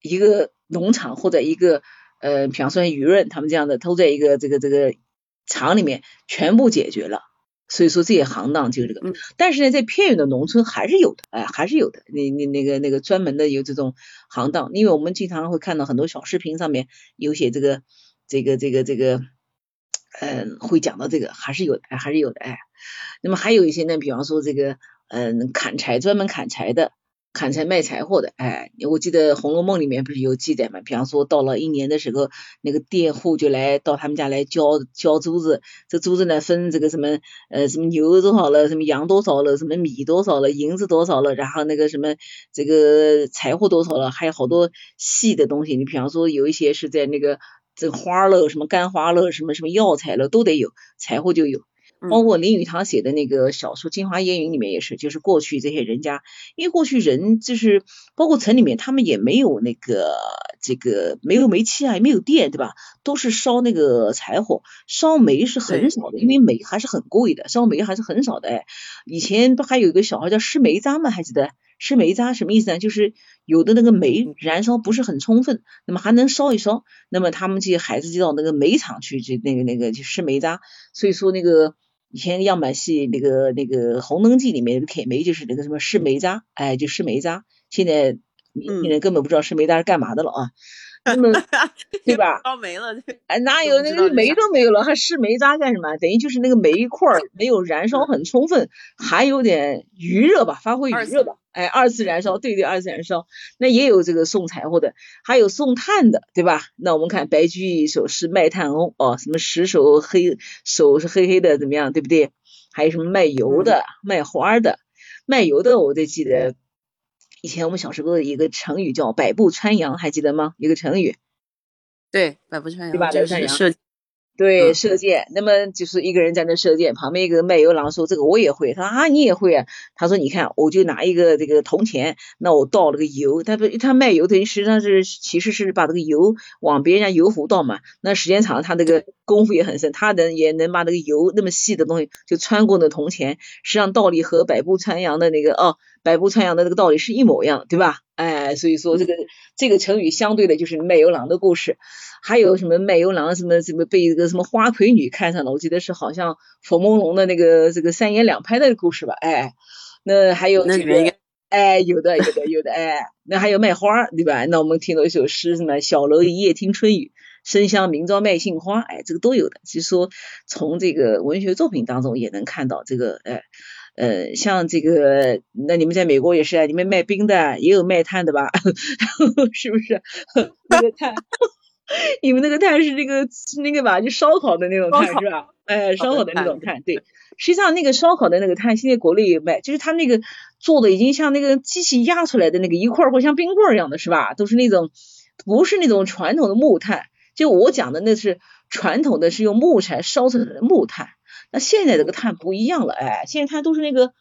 一个农场或者一个呃，比方说舆润他们这样的，都在一个这个这个厂里面全部解决了。所以说这些行当就是这个，但是呢，在偏远的农村还是有的，哎，还是有的。那那那个那个专门的有这种行当，因为我们经常会看到很多小视频上面有写这个。这个这个这个，嗯，会讲到这个还是有的，还是有的哎。那么还有一些呢，比方说这个，嗯，砍柴专门砍柴的，砍柴卖柴火的，哎，我记得《红楼梦》里面不是有记载嘛？比方说到了一年的时候，那个佃户就来到他们家来交交租子，这租子呢分这个什么呃什么牛多少了，什么羊多少了，什么米多少了，银子多少了，然后那个什么这个柴火多少了，还有好多细的东西。你比方说有一些是在那个。这个花了什么干花了什么什么药材了都得有，柴火就有，包括林语堂写的那个小说《京华烟云》里面也是，就是过去这些人家，因为过去人就是包括城里面，他们也没有那个这个没有煤气啊，也没有电，对吧？都是烧那个柴火，烧煤是很少的，因为煤还是很贵的，烧煤还是很少的。哎，以前不还有一个小孩叫施煤渣吗？还记得？施煤渣什么意思呢？就是有的那个煤燃烧不是很充分，那么还能烧一烧，那么他们这些孩子就到那个煤厂去，去那个那个去吃煤渣。所以说那个以前样板戏那个那个《红灯记》里面铁煤就是那个什么施煤渣，哎，就吃煤渣。现在年轻人根本不知道施煤渣是干嘛的了啊。那么对吧？烧煤了，哎，哪有那个煤都没有了，还施煤渣干什么？等于就是那个煤块没有燃烧很充分，还有点余热吧，发挥余热吧。哎，二次燃烧，对对，二次燃烧。那也有这个送柴火的，还有送炭的，对吧？那我们看白居易一首诗《卖炭翁》，哦，什么十手黑手是黑黑的，怎么样，对不对？还有什么卖油的、卖花的？卖油的，我都记得。以前我们小时候的一个成语叫“百步穿杨”，还记得吗？一个成语。对，百步穿杨，对吧？就是射，对，射箭。那么就是一个人在那射箭，旁边一个卖油郎说：“这个我也会。”他说：“啊，你也会啊？”他说：“你看，我就拿一个这个铜钱，那我倒了个油。他不，他卖油等于实际上是其实是把这个油往别人家油壶倒嘛。那时间长了，他这个功夫也很深，他能也能把那个油那么细的东西就穿过那铜钱。实际上道理和百步穿杨的那个哦。”百步穿杨的那个道理是一模一样，对吧？哎，所以说这个这个成语相对的就是卖油郎的故事，还有什么卖油郎什么什么被一个什么花魁女看上了，我记得是好像冯梦龙的那个这个三言两拍的故事吧？哎，那还有这个哎，有的，有的，有的，哎，那还有卖花，对吧？那我们听到一首诗，什么“小楼一夜听春雨，深香明朝卖杏花”，哎，这个都有的。其实说从这个文学作品当中也能看到这个，哎，呃，像这个，那你们在美国也是啊，你们卖冰的，也有卖炭的吧？是不是？那个炭，你们那个炭是那个那个吧？就烧烤的那种炭是吧？哎，烧烤的那种炭，对。实际上，那个烧烤的那个炭，现在国内也卖，就是它那个做的已经像那个机器压出来的那个一块儿，或像冰棍儿一样的，是吧？都是那种不是那种传统的木炭。就我讲的那是传统的，是用木材烧出来的木炭。那现在这个炭不一样了，哎，现在它都是那个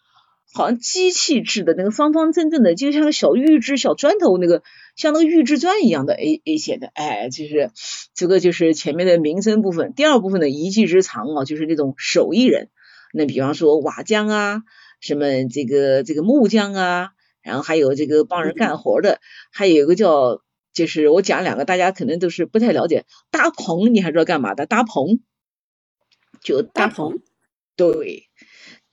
好像机器制的那个方方正正的，就像个小预制小砖头那个，像那个预制砖一样的 A A 写的，哎，就是这个就是前面的民生部分。第二部分的一技之长啊，就是那种手艺人。那比方说瓦匠啊，什么这个这个木匠啊，然后还有这个帮人干活的，还有一个叫，就是我讲两个，大家可能都是不太了解，搭棚，你还知道干嘛的？搭棚，就搭棚，对，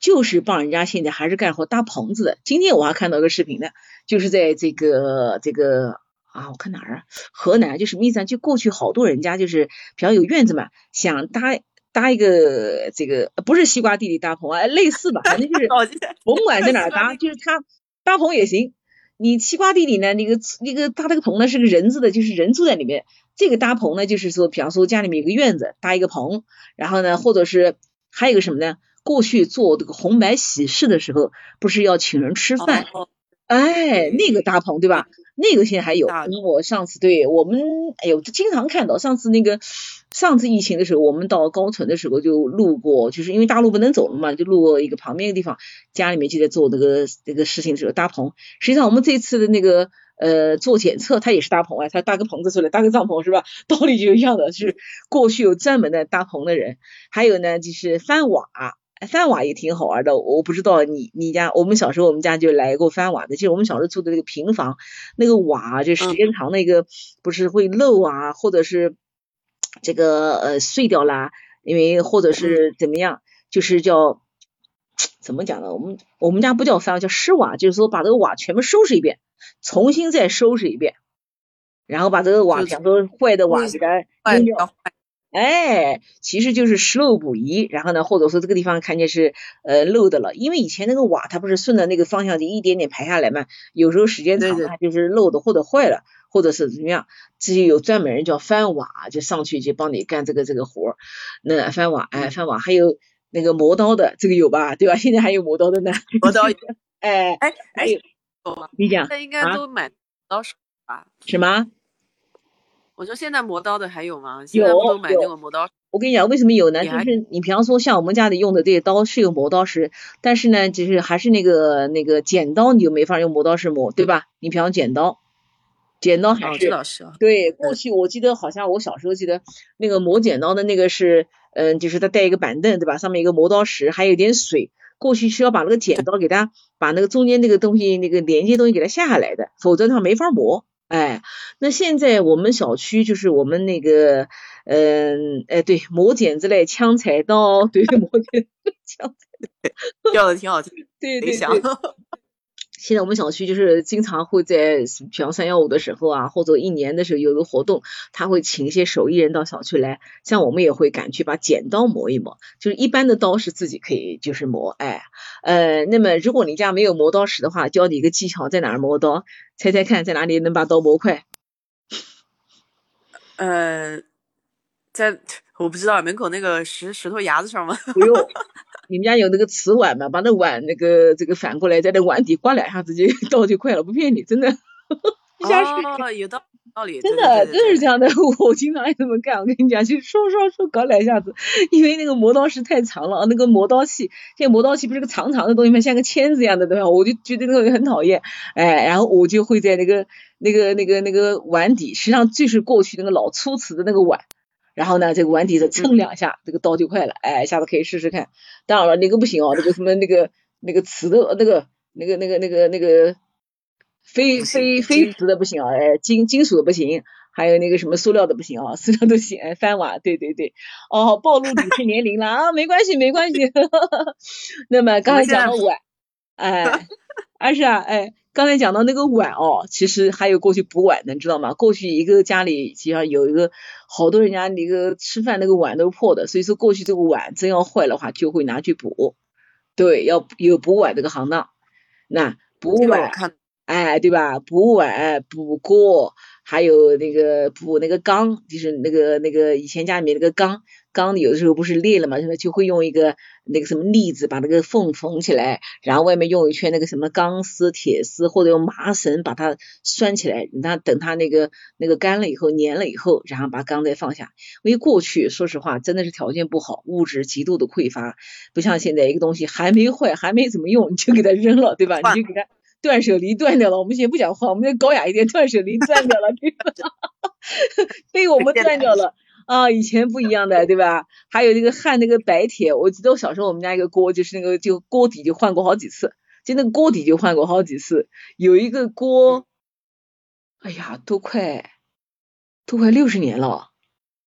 就是帮人家现在还是干活搭棚子的。今天我还看到个视频呢，就是在这个这个啊，我看哪儿啊？河南，就什么意思啊？就过去好多人家就是比较有院子嘛，想搭。搭一个这个不是西瓜地里搭棚啊，类似吧，反正就是 甭管在哪搭，就是他搭棚也行。你西瓜地里呢，那个那个搭那个棚呢是个人字的，就是人住在里面。这个搭棚呢，就是说，比方说家里面有个院子，搭一个棚，然后呢，或者是还有个什么呢？过去做这个红白喜事的时候，不是要请人吃饭？哎，那个大棚对吧？那个现在还有。我上次对我们，哎呦，经常看到。上次那个上次疫情的时候，我们到高淳的时候就路过，就是因为大路不能走了嘛，就路过一个旁边的地方，家里面就在做这个这个事情的时候搭棚。实际上我们这次的那个呃做检测，他也是搭棚啊，他搭个棚子出来，搭个帐篷是吧？道理就一样的，是过去有专门的搭棚的人。还有呢，就是翻瓦。翻瓦也挺好玩的，我不知道你你家，我们小时候我们家就来过翻瓦的，就是我们小时候住的那个平房，那个瓦就时间长那个不是会漏啊，或者是这个呃碎掉啦，因为或者是怎么样，就是叫怎么讲呢？我们我们家不叫翻瓦，叫湿瓦，就是说把这个瓦全部收拾一遍，重新再收拾一遍，然后把这个瓦，比方说坏的瓦给它扔掉。哎，其实就是拾漏补遗，然后呢，或者说这个地方看见是呃漏的了，因为以前那个瓦它不是顺着那个方向就一点点排下来嘛，有时候时间长了它就是漏的或者坏了，或者是怎么样，这就有专门人叫翻瓦，就上去就帮你干这个这个活儿。那翻瓦，哎，翻瓦还有那个磨刀的，这个有吧？对吧？现在还有磨刀的呢。磨刀，哎哎哎，你讲，那应该都买刀手吧？什么？我说现在磨刀的还有吗？有有。买那个磨刀。我跟你讲，为什么有呢？就是你比方说像我们家里用的这些刀是有磨刀石，但是呢，就是还是那个那个剪刀你就没法用磨刀石磨，对吧？你比方剪刀，剪刀还是对。过去我记得好像我小时候记得那个磨剪刀的那个是，嗯，就是它带一个板凳，对吧？上面一个磨刀石，还有点水。过去需要把那个剪刀给它把那个中间那个东西那个连接东西给它下下来的，否则它没法磨。哎，那现在我们小区就是我们那个，嗯，哎，对，磨剪子嘞，枪菜刀，对，磨剪子枪菜，叫的挺好听，对对对。现在我们小区就是经常会在，比方三幺五的时候啊，或者一年的时候有个活动，他会请一些手艺人到小区来，像我们也会赶去把剪刀磨一磨，就是一般的刀是自己可以就是磨，哎，呃，那么如果你家没有磨刀石的话，教你一个技巧，在哪儿磨刀？猜猜看，在哪里能把刀磨快？呃，在我不知道门口那个石石头牙子上吗？不用。你们家有那个瓷碗吗？把那碗那个这个反过来，在那碗底刮两下子，就 倒就快了，不骗你，真的。哦，有道道理，真的真是这样的。我经常爱这么干。我跟你讲，就刷刷刷搞两下子，因为那个磨刀石太长了，那个磨刀器，现在磨刀器不是个长长的东西吗？像个签子一样的，东西？我就觉得那个很讨厌。哎，然后我就会在那个那个那个那个碗底，实际上就是过去那个老粗瓷的那个碗。然后呢，这个碗底子蹭两下，这个刀就快了。哎，下次可以试试看。当然了，那个不行哦，那个什么那个那个瓷的，那个那个那个那个那个非非非瓷的不行啊，哎，金金属的不行，还有那个什么塑料的不行啊，塑料都行。哎，翻碗，对对对。哦，暴露女性年龄了 啊，没关系没关系。那么刚才讲了碗，哎，二是啊，哎。刚才讲到那个碗哦，其实还有过去补碗的，你知道吗？过去一个家里实际上有一个好多人家那个吃饭那个碗都破的，所以说过去这个碗真要坏的话就会拿去补，对，要有补碗这个行当。那补碗，哎，对吧？补碗、补锅。还有那个补那个缸，就是那个那个以前家里面那个缸，缸有的时候不是裂了嘛，现在就会用一个那个什么腻子把那个缝缝起来，然后外面用一圈那个什么钢丝、铁丝或者用麻绳把它拴起来，那等它那个那个干了以后粘了以后，然后把缸再放下。因为过去说实话真的是条件不好，物质极度的匮乏，不像现在一个东西还没坏还没怎么用你就给它扔了，对吧？你就给它。断舍离断掉了，我们先不讲话，我们要高雅一点。断舍离断掉了，对吧？被我们断掉了啊！以前不一样的，对吧？还有那个焊那个白铁，我记得我小时候我们家一个锅，就是那个就锅底就换过好几次，就那个锅底就换过好几次。有一个锅，哎呀，都快都快六十年了。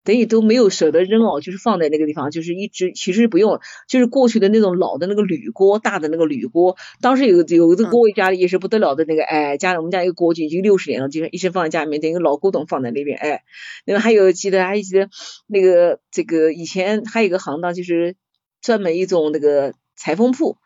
等于都没有舍得扔哦，就是放在那个地方，就是一直其实不用，就是过去的那种老的那个铝锅，大的那个铝锅，当时有有一个锅家里也是不得了的那个，哎，家里我们家一个锅就已经六十年了，就是一直放在家里面，等于老古董放在那边，哎，那个还有记得还记得那个这个以前还有一个行当就是专门一种那个裁缝铺，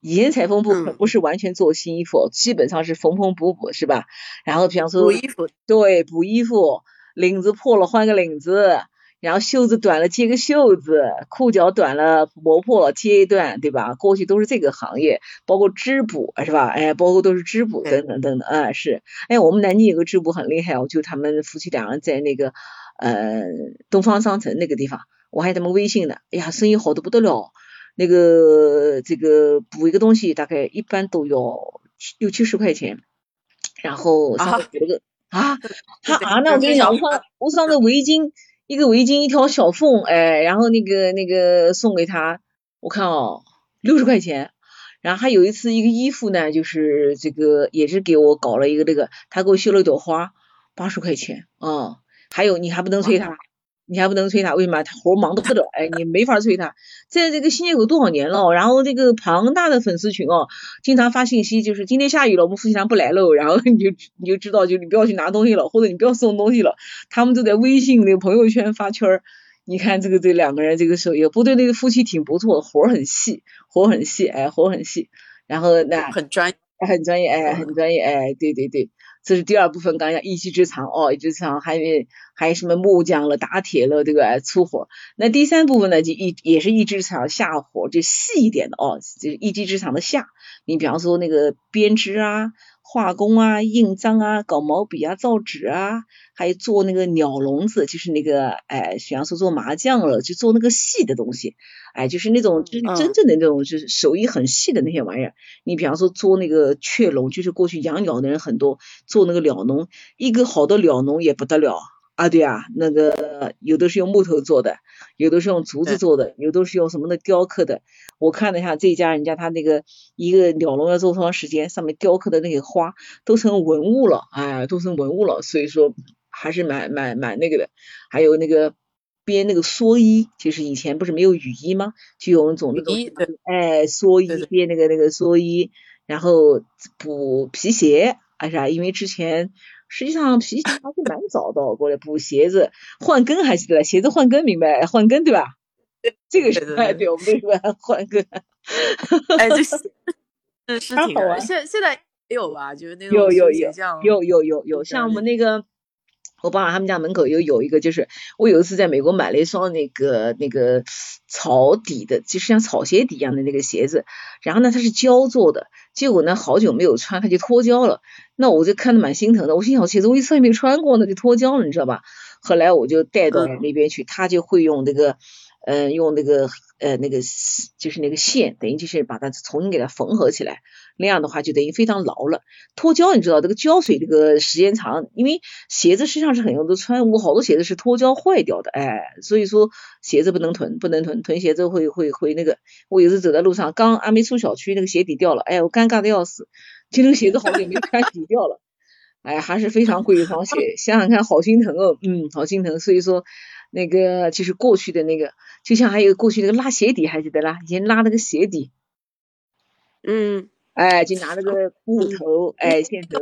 以前裁缝铺不是完全做新衣服，基本上是缝缝补补是吧？然后比方说补衣服，对，补衣服。领子破了换个领子，然后袖子短了接个袖子，裤脚短了磨破了接一段，对吧？过去都是这个行业，包括织补是吧？哎，包括都是织补等等等等啊，是。哎，我们南京有个织补很厉害哦，就他们夫妻两人在那个呃东方商城那个地方，我还有他们微信呢。哎呀，生意好的不得了，那个这个补一个东西大概一般都要六七十块钱，然后上面补了个。啊，他啊，那我跟你讲，我上我上个围巾，一个围巾一条小缝，哎，然后那个那个送给他，我看哦，六十块钱。然后还有一次一个衣服呢，就是这个也是给我搞了一个这个，他给我绣了一朵花，八十块钱啊。还有你还不能催他。你还不能催他，为什么？他活忙得不得了，哎，你没法催他。在这个新街口多少年了，然后这个庞大的粉丝群哦，经常发信息，就是今天下雨了，我们夫妻俩不来喽。然后你就你就知道，就你不要去拿东西了，或者你不要送东西了。他们都在微信那个朋友圈发圈儿。你看这个这两个人这个时候也，不对，那个夫妻挺不错的，活很细，活很细，哎，活很细。然后那很专，很专业，哎，很专业，哎，对对对。这是第二部分，刚讲一技之长哦，一技之长还有还有什么木匠了、打铁了，这个粗活。那第三部分呢，就一也是一技之长下活，就细一点的哦，就一技之长的下。你比方说那个编织啊。画工啊，印章啊，搞毛笔啊，造纸啊，还有做那个鸟笼子，就是那个，哎，比方说做麻将了，就做那个细的东西，哎，就是那种就是真正的那种就是手艺很细的那些玩意儿。你比方说做那个雀笼，就是过去养鸟的人很多，做那个鸟笼，一个好的鸟笼也不得了。啊，对啊，那个有的是用木头做的，有的是用竹子做的，有的是用什么的雕刻的。我看了一下这家人家，他那个一个鸟笼要做多长时间，上面雕刻的那个花都成文物了，哎，都成文物了。所以说还是蛮蛮蛮那个的。还有那个编那个蓑衣，就是以前不是没有雨衣吗？就有那种那种哎蓑衣编那个那个蓑衣，然后补皮鞋，哎呀，因为之前。实际上皮鞋还是蛮早的，过来补鞋子换跟还记得鞋子换跟明白换跟对吧？这个是哎对，我们都说 换跟。哎，这是是是挺好玩。现现在也有吧？就是那种有有有有有有有像我们那个。我爸爸他们家门口有有一个，就是我有一次在美国买了一双那个那个草底的，就是像草鞋底一样的那个鞋子，然后呢它是胶做的，结果呢好久没有穿，它就脱胶了。那我就看着蛮心疼的，我心想鞋子我一次也没穿过，那就脱胶了，你知道吧？后来我就带到那边去，他就会用那个。嗯，用那个呃那个就是那个线，等于就是把它重新给它缝合起来，那样的话就等于非常牢了。脱胶，你知道这个胶水这个时间长，因为鞋子实际上是很多都穿，我好多鞋子是脱胶坏掉的，哎，所以说鞋子不能囤，不能囤，囤鞋子会会会那个。我有时走在路上，刚还没出小区，那个鞋底掉了，哎，我尴尬的要死，就那个鞋子好久没穿，底掉了，哎，还是非常贵一双鞋，想想看，好心疼哦，嗯，好心疼，所以说。那个就是过去的那个，就像还有过去那个拉鞋底，还记得啦？以前拉那个鞋底，嗯，哎，就拿那个布头，哎，线头。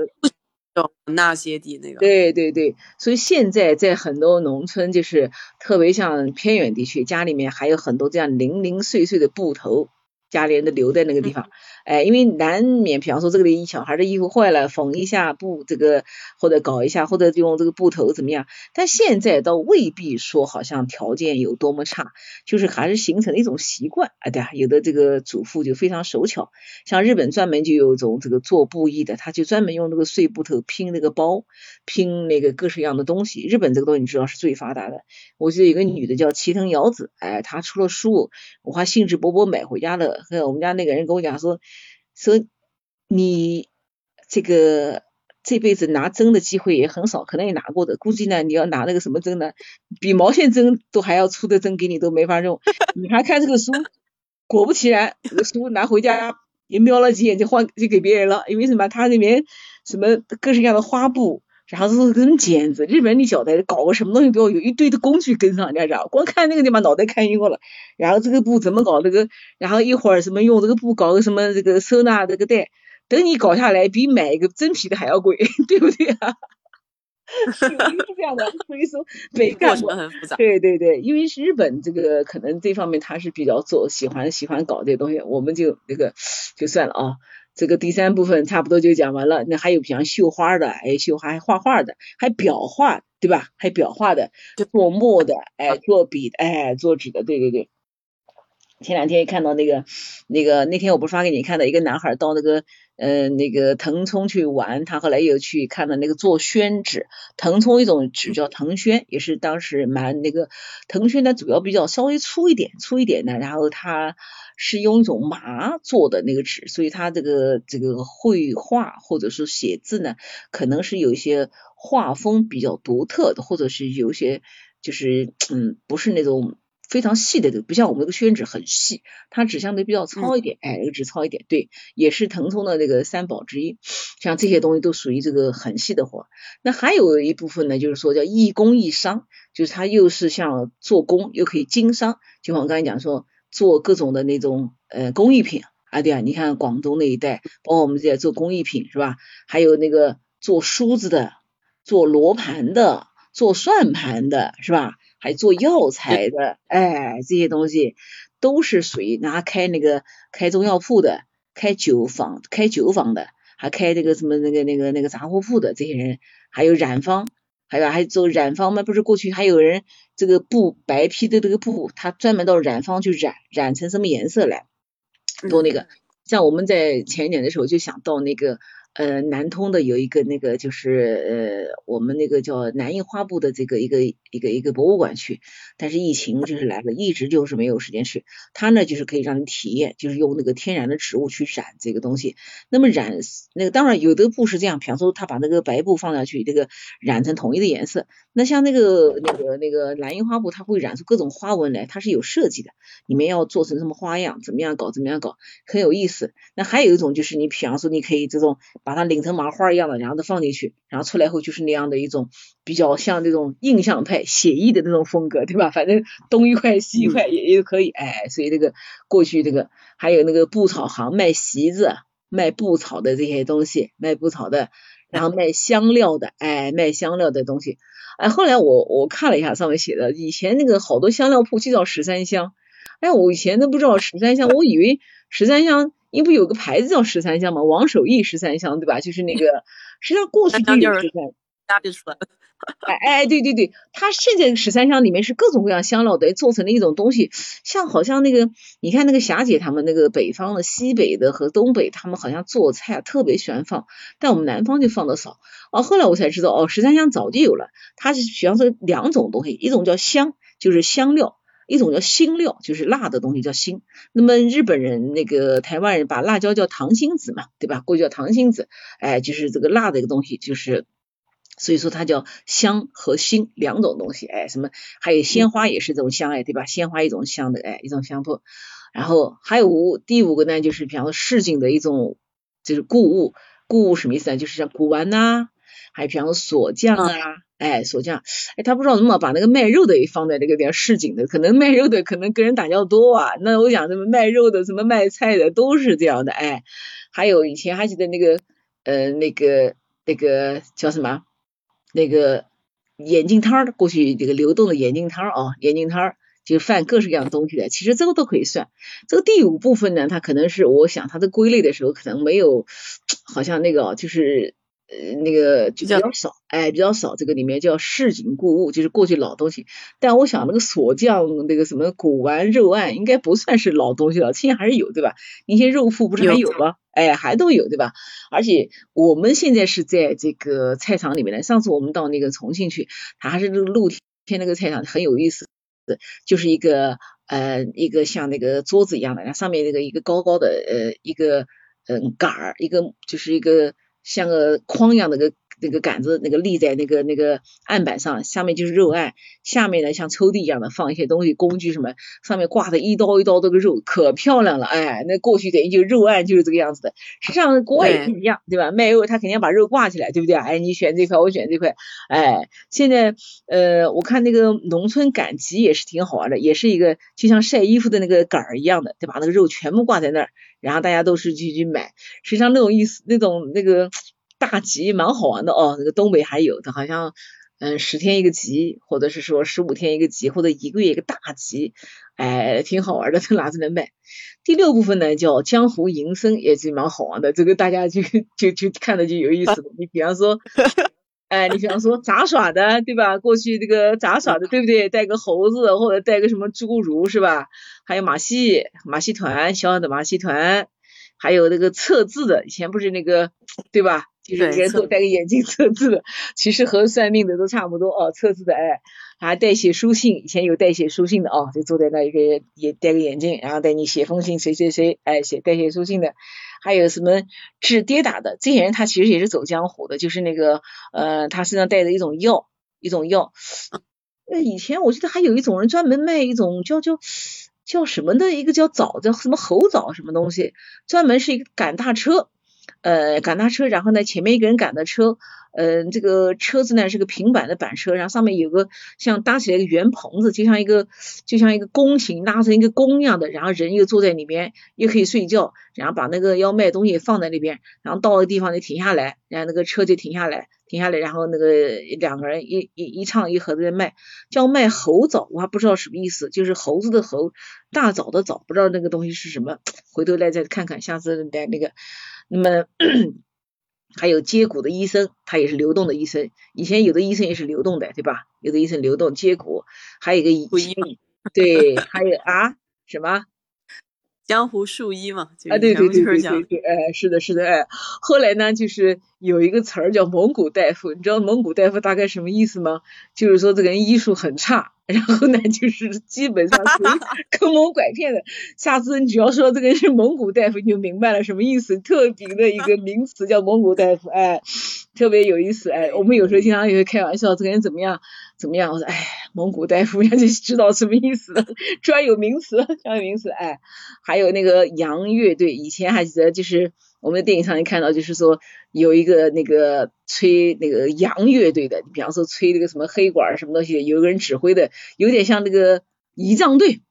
那些地那个，对对对，所以现在在很多农村，就是特别像偏远地区，家里面还有很多这样零零碎碎的布头。家里人都留在那个地方，哎，因为难免，比方说这个小孩的衣服坏了，缝一下布，这个或者搞一下，或者用这个布头怎么样？但现在倒未必说好像条件有多么差，就是还是形成了一种习惯，哎，对啊，有的这个主妇就非常手巧，像日本专门就有一种这个做布艺的，他就专门用那个碎布头拼那个包，拼那个各式样的东西。日本这个东西你知道是最发达的，我记得有个女的叫齐藤遥子，哎，她出了书，我还兴致勃勃买回家了。和我们家那个人跟我讲说，所以你这个这辈子拿针的机会也很少，可能也拿过的，估计呢你要拿那个什么针呢，比毛线针都还要粗的针给你都没法用。你还看这个书，果不其然，这个书拿回家也瞄了几眼就换就给别人了，因为什么？它里面什么各式各样的花布。然后是根剪子，日本你晓得搞个什么东西都要有一堆的工具跟上，你知道光看那个地方脑袋看晕了。然后这个布怎么搞这个？然后一会儿什么用这个布搞个什么这个收纳这个袋，等你搞下来比买一个真皮的还要贵，对不对啊？是这样的，所以说没 干过。对对对，因为是日本这个可能这方面他是比较做喜欢喜欢搞这些东西，我们就那个 就算了啊。这个第三部分差不多就讲完了，那还有比方绣花的，哎，绣花还画画的，还裱画，对吧？还裱画的，做墨的，哎，做笔的，哎，做纸的，对对对。前两天看到那个那个那天我不是发给你看的一个男孩到那个呃那个腾冲去玩，他后来又去看了那个做宣纸，腾冲一种纸叫腾宣，也是当时蛮那个腾宣呢，主要比较稍微粗一点，粗一点的，然后他。是用一种麻做的那个纸，所以它这个这个绘画或者是写字呢，可能是有一些画风比较独特的，或者是有一些就是嗯不是那种非常细的，不像我们这个宣纸很细，它纸相对比较糙一点，哎，这个纸糙一点，对，也是腾冲的那个三宝之一，像这些东西都属于这个很细的活。那还有一部分呢，就是说叫一工一商，就是它又是像做工又可以经商，就像我刚才讲说。做各种的那种呃工艺品啊，对啊，你看广东那一带，包括我们这些做工艺品是吧？还有那个做梳子的，做罗盘的，做算盘的是吧？还做药材的，哎，这些东西都是属于拿开那个开中药铺的，开酒坊开酒坊的，还开那个什么那个那个那个杂货铺的这些人，还有染坊。还有还做染坊嘛？不是过去还有人这个布白坯的这个布，他专门到染坊去染，染成什么颜色来，都那个。像我们在前一年的时候就想到那个。呃，南通的有一个那个就是呃，我们那个叫南印花布的这个一个一个一个博物馆去，但是疫情就是来了，一直就是没有时间去。它呢就是可以让你体验，就是用那个天然的植物去染这个东西。那么染那个当然有的布是这样，比方说他把那个白布放下去，这个染成统一的颜色。那像那个那个那个蓝印花布，它会染出各种花纹来，它是有设计的，里面要做成什么花样，怎么样搞，怎么样搞，很有意思。那还有一种就是你比方说你可以这种。把它拧成麻花一样的，然后放进去，然后出来后就是那样的一种比较像这种印象派写意的那种风格，对吧？反正东一块西一块也也可以，哎，所以这个过去这个还有那个布草行卖席子、卖布草的这些东西，卖布草的，然后卖香料的，哎，卖香料的东西，哎，后来我我看了一下上面写的，以前那个好多香料铺就叫十三香，哎，我以前都不知道十三香，我以为十三香。因为有个牌子叫十三香嘛，王守义十三香，对吧？就是那个，实际上过去就有十三，家就出来了。哎哎，对对对，它现在十三香里面是各种各样香料的，做成了一种东西，像好像那个，你看那个霞姐他们那个北方的、西北的和东北，他们好像做菜特别喜欢放，但我们南方就放的少。哦，后来我才知道，哦，十三香早就有了，它是比方说两种东西，一种叫香，就是香料。一种叫辛料，就是辣的东西叫辛。那么日本人、那个台湾人把辣椒叫糖心子嘛，对吧？过去叫糖心子，哎，就是这个辣的一个东西，就是所以说它叫香和辛两种东西，哎，什么还有鲜花也是这种香，哎，对吧？鲜花一种香的，哎，一种香铺。然后还有五第五个呢，就是比方说市井的一种就是谷物，谷物什么意思呢？就是像古玩呐，还有比方说锁匠啊，哎锁匠，哎他不知道怎么把那个卖肉的也放在这个点市井的，可能卖肉的可能跟人打交道多啊，那我想什么卖肉的什么卖菜的都是这样的，哎，还有以前还记得那个呃那个那个叫什么那个眼镜摊儿，过去这个流动的眼镜摊儿啊，眼镜摊儿。就贩各式各样的东西的，其实这个都可以算。这个第五部分呢，它可能是我想它的归类的时候，可能没有，好像那个就是呃那个就比较少，哎比较少。这个里面叫市井故物，就是过去老东西。但我想那个锁匠那个什么古玩肉案，应该不算是老东西了，现在还是有对吧？那些肉铺不是还有吗？哎还都有对吧？而且我们现在是在这个菜场里面的。上次我们到那个重庆去，它还是那个露天那个菜场，很有意思。就是一个呃一个像那个桌子一样的，然后上面那个一个高高的呃一个嗯杆儿，一个就是一个像个筐一样的个。那个杆子那个立在那个那个案板上，下面就是肉案，下面呢像抽屉一样的放一些东西工具什么，上面挂的一刀一刀这个肉可漂亮了，哎，那过去等于就肉案就是这个样子的。实际上国外也是一样，对吧？卖肉他肯定要把肉挂起来，对不对？哎，你选这块，我选这块，哎，现在呃我看那个农村赶集也是挺好玩的，也是一个就像晒衣服的那个杆儿一样的，对吧？那个肉全部挂在那儿，然后大家都是去去买，实际上那种意思那种那个。大集蛮好玩的哦，那个东北还有的，好像嗯十天一个集，或者是说十五天一个集，或者一个月一个大集，哎，挺好玩的，这哪子能卖？第六部分呢叫江湖营生，也是蛮好玩的，这个大家就就就看着就有意思了。你比方说，哎，你比方说杂耍的，对吧？过去这个杂耍的，对不对？带个猴子或者带个什么侏儒，是吧？还有马戏，马戏团，小小的马戏团，还有那个测字的，以前不是那个，对吧？就是人都戴个眼镜测字的，其实和算命的都差不多哦。测字的哎，还代写书信，以前有代写书信的哦，就坐在那一个也戴个眼镜，然后带你写封信，谁谁谁哎写代写书信的，还有什么治跌打的，这些人他其实也是走江湖的，就是那个呃他身上带着一种药，一种药。那以前我记得还有一种人专门卖一种叫叫叫什么的一个叫枣叫什么猴枣什么东西，专门是一个赶大车。呃，赶大车，然后呢，前面一个人赶的车，嗯，这个车子呢是个平板的板车，然后上面有个像搭起来一个圆棚子，就像一个就像一个弓形，拉成一个弓一样的，然后人又坐在里面，又可以睡觉，然后把那个要卖东西放在那边，然后到个地方就停下来，然后那个车就停下来，停下来，然后那个两个人一一一唱一和在卖，叫卖猴枣，我还不知道什么意思，就是猴子的猴，大枣的枣，不知道那个东西是什么，回头来再看看，下次来那个。那么 还有接骨的医生，他也是流动的医生。以前有的医生也是流动的，对吧？有的医生流动接骨，还有一个医，对，还有啊什么？江湖术医嘛，啊对对对对对对，哎是的是的哎，后来呢就是有一个词儿叫蒙古大夫，你知道蒙古大夫大概什么意思吗？就是说这个人医术很差，然后呢就是基本上是 坑蒙拐骗的。下次你只要说这个人是蒙古大夫，你就明白了什么意思。特别的一个名词叫蒙古大夫，哎，特别有意思哎。我们有时候经常也会开玩笑，这个人怎么样怎么样？我说哎，蒙古大夫，人家就知道什么意思了，专有名词，专有名词哎，还。有那个洋乐队，以前还记得，就是我们的电影上也看到，就是说有一个那个吹那个洋乐队的，比方说吹那个什么黑管什么东西，有一个人指挥的，有点像那个仪仗队，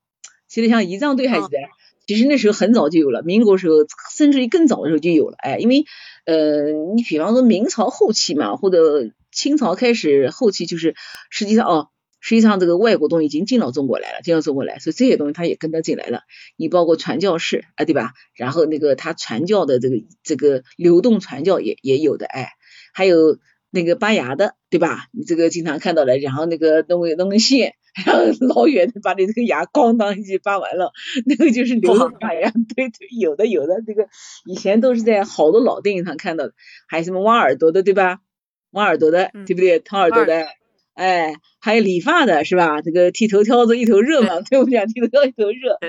其实像仪仗队还记得，其实那时候很早就有了，民国时候甚至于更早的时候就有了，哎，因为呃，你比方说明朝后期嘛，或者清朝开始后期，就是实际上哦。实际上，这个外国东西已经进到中国来了，进到中国来，所以这些东西它也跟着进来了。你包括传教士啊，对吧？然后那个他传教的这个这个流动传教也也有的，哎，还有那个拔牙的，对吧？你这个经常看到的，然后那个弄个弄根线，然后老远的把你这个牙咣当一记拔完了，那个就是流动拔牙，对对，有的有的，这个以前都是在好多老电影上看到的，还有什么挖耳朵的，对吧？挖耳朵的，对不对？掏耳朵的。哎，还有理发的是吧？这个剃头挑子一头热嘛，对不对？剃头挑一头热。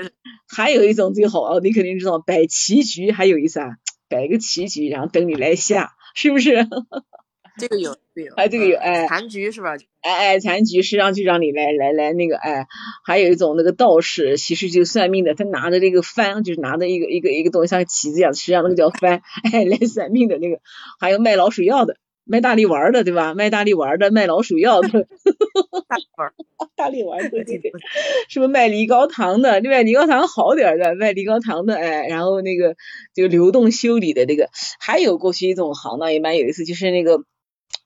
还有一种最好哦，你肯定知道摆棋局，还有意思啊，摆个棋局，然后等你来下，是不是？这个有，这个有。哎，这个有，哎。残局是吧？哎哎，残局实际上就让你来来来那个，哎，还有一种那个道士，其实就算命的，他拿着这个幡，就是拿着一个一个一个东西像旗子一样，实际上那个叫幡，哎，来算命的那个。还有卖老鼠药的。卖大力丸的对吧？卖大力丸的，卖老鼠药的。大力丸，大力丸对对对，是不是卖梨膏糖的？对吧？梨膏糖好点的，卖梨膏糖的，哎，然后那个就流动修理的这个，还有过去一种行当也蛮有意思，就是那个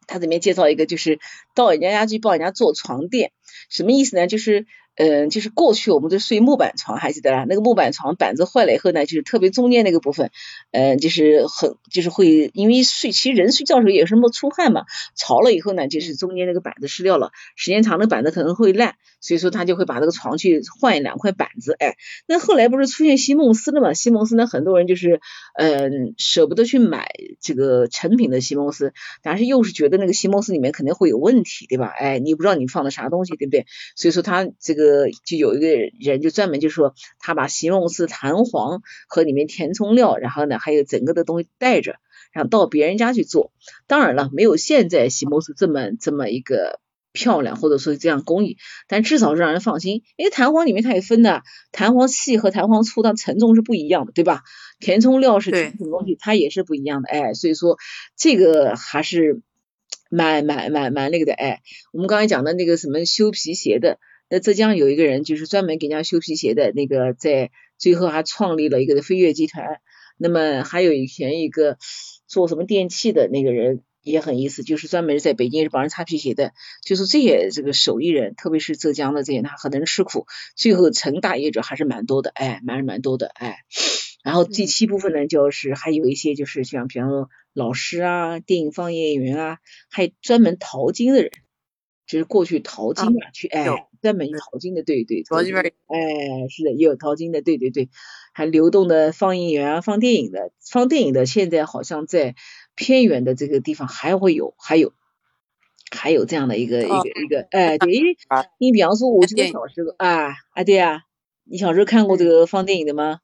他里面介绍一个，就是到人家家去帮人家做床垫，什么意思呢？就是。嗯，就是过去我们都睡木板床，还记得啦？那个木板床板子坏了以后呢，就是特别中间那个部分，嗯，就是很就是会因为睡，其实人睡觉的时候也是么出汗嘛，潮了以后呢，就是中间那个板子湿掉了，时间长了板子可能会烂，所以说他就会把这个床去换两块板子，哎，那后来不是出现席梦思了嘛？席梦思呢，很多人就是嗯舍不得去买这个成品的席梦思，但是又是觉得那个席梦思里面肯定会有问题，对吧？哎，你不知道你放的啥东西，对不对？所以说他这个。呃，就有一个人就专门就说，他把西红柿、弹簧和里面填充料，然后呢，还有整个的东西带着，然后到别人家去做。当然了，没有现在席梦思这么这么一个漂亮，或者说这样工艺，但至少是让人放心。因为弹簧里面它也分的，弹簧细和弹簧粗，它承重是不一样的，对吧？填充料是什么东西，它也是不一样的。哎，所以说这个还是蛮蛮蛮蛮那个的。哎，我们刚才讲的那个什么修皮鞋的。在浙江有一个人，就是专门给人家修皮鞋的那个，在最后还创立了一个飞跃集团。那么还有以前一个做什么电器的那个人也很意思，就是专门在北京是帮人擦皮鞋的。就是这些这个手艺人，特别是浙江的这些，他很能吃苦，最后成大业者还是蛮多的，哎，蛮蛮多的，哎。然后第七部分呢，就是还有一些就是像比方说老师啊、电影放映演员啊，还专门淘金的人。就是过去淘金嘛，去哎，专门淘金的，对对，淘金哎，是的，也有淘金的，对对对，还流动的放映员啊，放电影的，放电影的，现在好像在偏远的这个地方还会有，还有，还有这样的一个一个一个，哎，对，因为你比方说，我记得小时候啊啊，对啊，你小时候看过这个放电影的吗？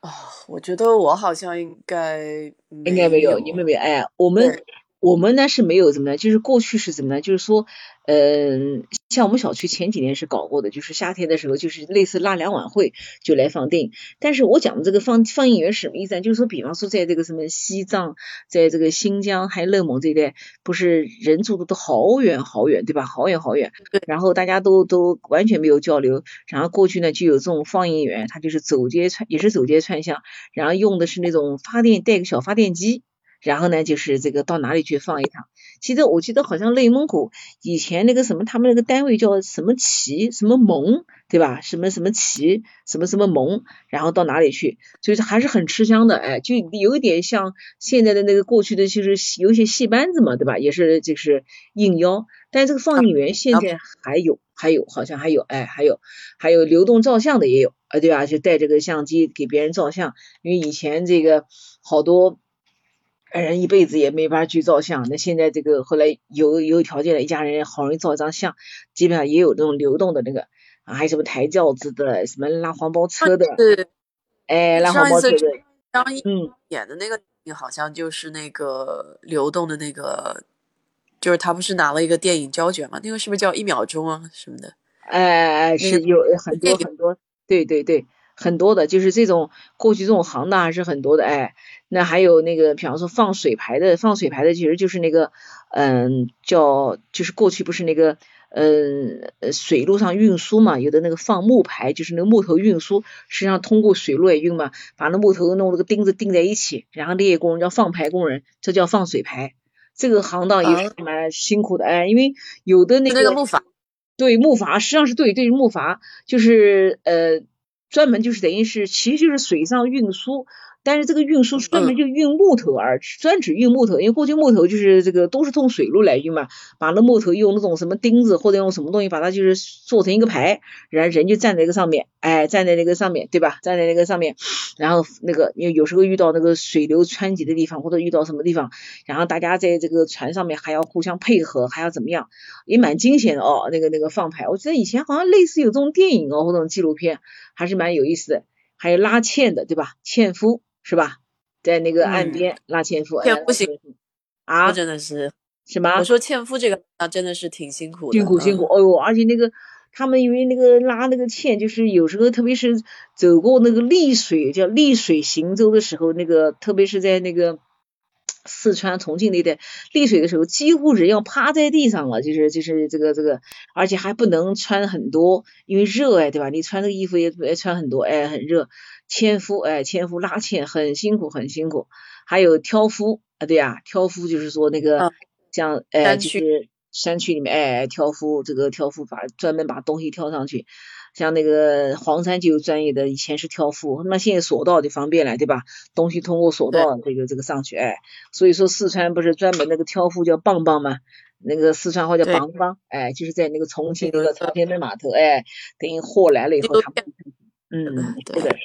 哦，我觉得我好像应该应该没有，你们没有，哎，我们。我们呢是没有怎么呢？就是过去是怎么呢？就是说，嗯，像我们小区前几年是搞过的，就是夏天的时候，就是类似拉两晚会就来放电影。但是我讲的这个放放映员什么意思呢？就是说，比方说在这个什么西藏，在这个新疆还有内蒙这一带，不是人住的都好远好远，对吧？好远好远。然后大家都都完全没有交流。然后过去呢就有这种放映员，他就是走街串，也是走街串巷，然后用的是那种发电带个小发电机。然后呢，就是这个到哪里去放一趟？其实我记得好像内蒙古以前那个什么，他们那个单位叫什么旗什么盟，对吧？什么什么旗什么什么盟，然后到哪里去？就是还是很吃香的，哎，就有一点像现在的那个过去的，就是有一些戏班子嘛，对吧？也是就是应邀，但这个放映员现在还有，还有好像还有，哎，还有还有流动照相的也有，啊，对吧？就带这个相机给别人照相，因为以前这个好多。人一辈子也没法去照相，那现在这个后来有有条件的一家人好容易照一张相，基本上也有这种流动的那个啊，还有什么抬轿子的，什么拉黄包车的，哎，拉黄包车的。张译演的那个好像就是那个流动的那个，就是他不是拿了一个电影胶卷嘛？那个是不是叫一秒钟啊什么的？哎哎，是有很多很多，对对对，很多的，就是这种过去这种行当还是很多的，哎。那还有那个，比方说放水牌的，放水牌的其实就是那个，嗯，叫就是过去不是那个，嗯，水路上运输嘛，有的那个放木牌，就是那个木头运输，实际上通过水路也运嘛，把那木头弄那个钉子钉在一起，然后那些工人叫放牌工人，这叫放水牌。这个行当也是蛮辛苦的，哎，因为有的那个木筏，对木筏，实际上是对对木筏，就是呃，专门就是等于是其实就是水上运输。但是这个运输专门就运木头而专指运木头，因为过去木头就是这个都是通水路来运嘛，把那木头用那种什么钉子或者用什么东西把它就是做成一个牌，然后人就站在那个上面，哎，站在那个上面，对吧？站在那个上面，然后那个因为有时候遇到那个水流湍急的地方或者遇到什么地方，然后大家在这个船上面还要互相配合，还要怎么样，也蛮惊险的哦。那个那个放牌，我记得以前好像类似有这种电影哦或者纪录片，还是蛮有意思的。还有拉纤的，对吧？纤夫。是吧，在那个岸边拉纤夫，纤夫辛啊，真的是什么？我说纤夫这个啊，真的是挺辛苦的，辛苦辛苦。哎呦，而且那个他们因为那个拉那个纤，就是有时候特别是走过那个丽水叫丽水行舟的时候，那个特别是在那个四川、重庆那带丽水的时候，几乎人要趴在地上了，就是就是这个这个，而且还不能穿很多，因为热哎，对吧？你穿这个衣服也也穿很多，哎，很热。纤夫哎，纤夫拉纤很辛苦很辛苦。还有挑夫啊，对呀，挑夫就是说那个像哎，就是山区里面哎，挑夫这个挑夫把专门把东西挑上去。像那个黄山就有专业的，以前是挑夫，那现在索道就方便了，对吧？东西通过索道这个这个上去，哎，所以说四川不是专门那个挑夫叫棒棒吗？那个四川话叫棒棒，哎，就是在那个重庆那个朝天门码头，哎，等于货来了以后，他们，嗯，是的，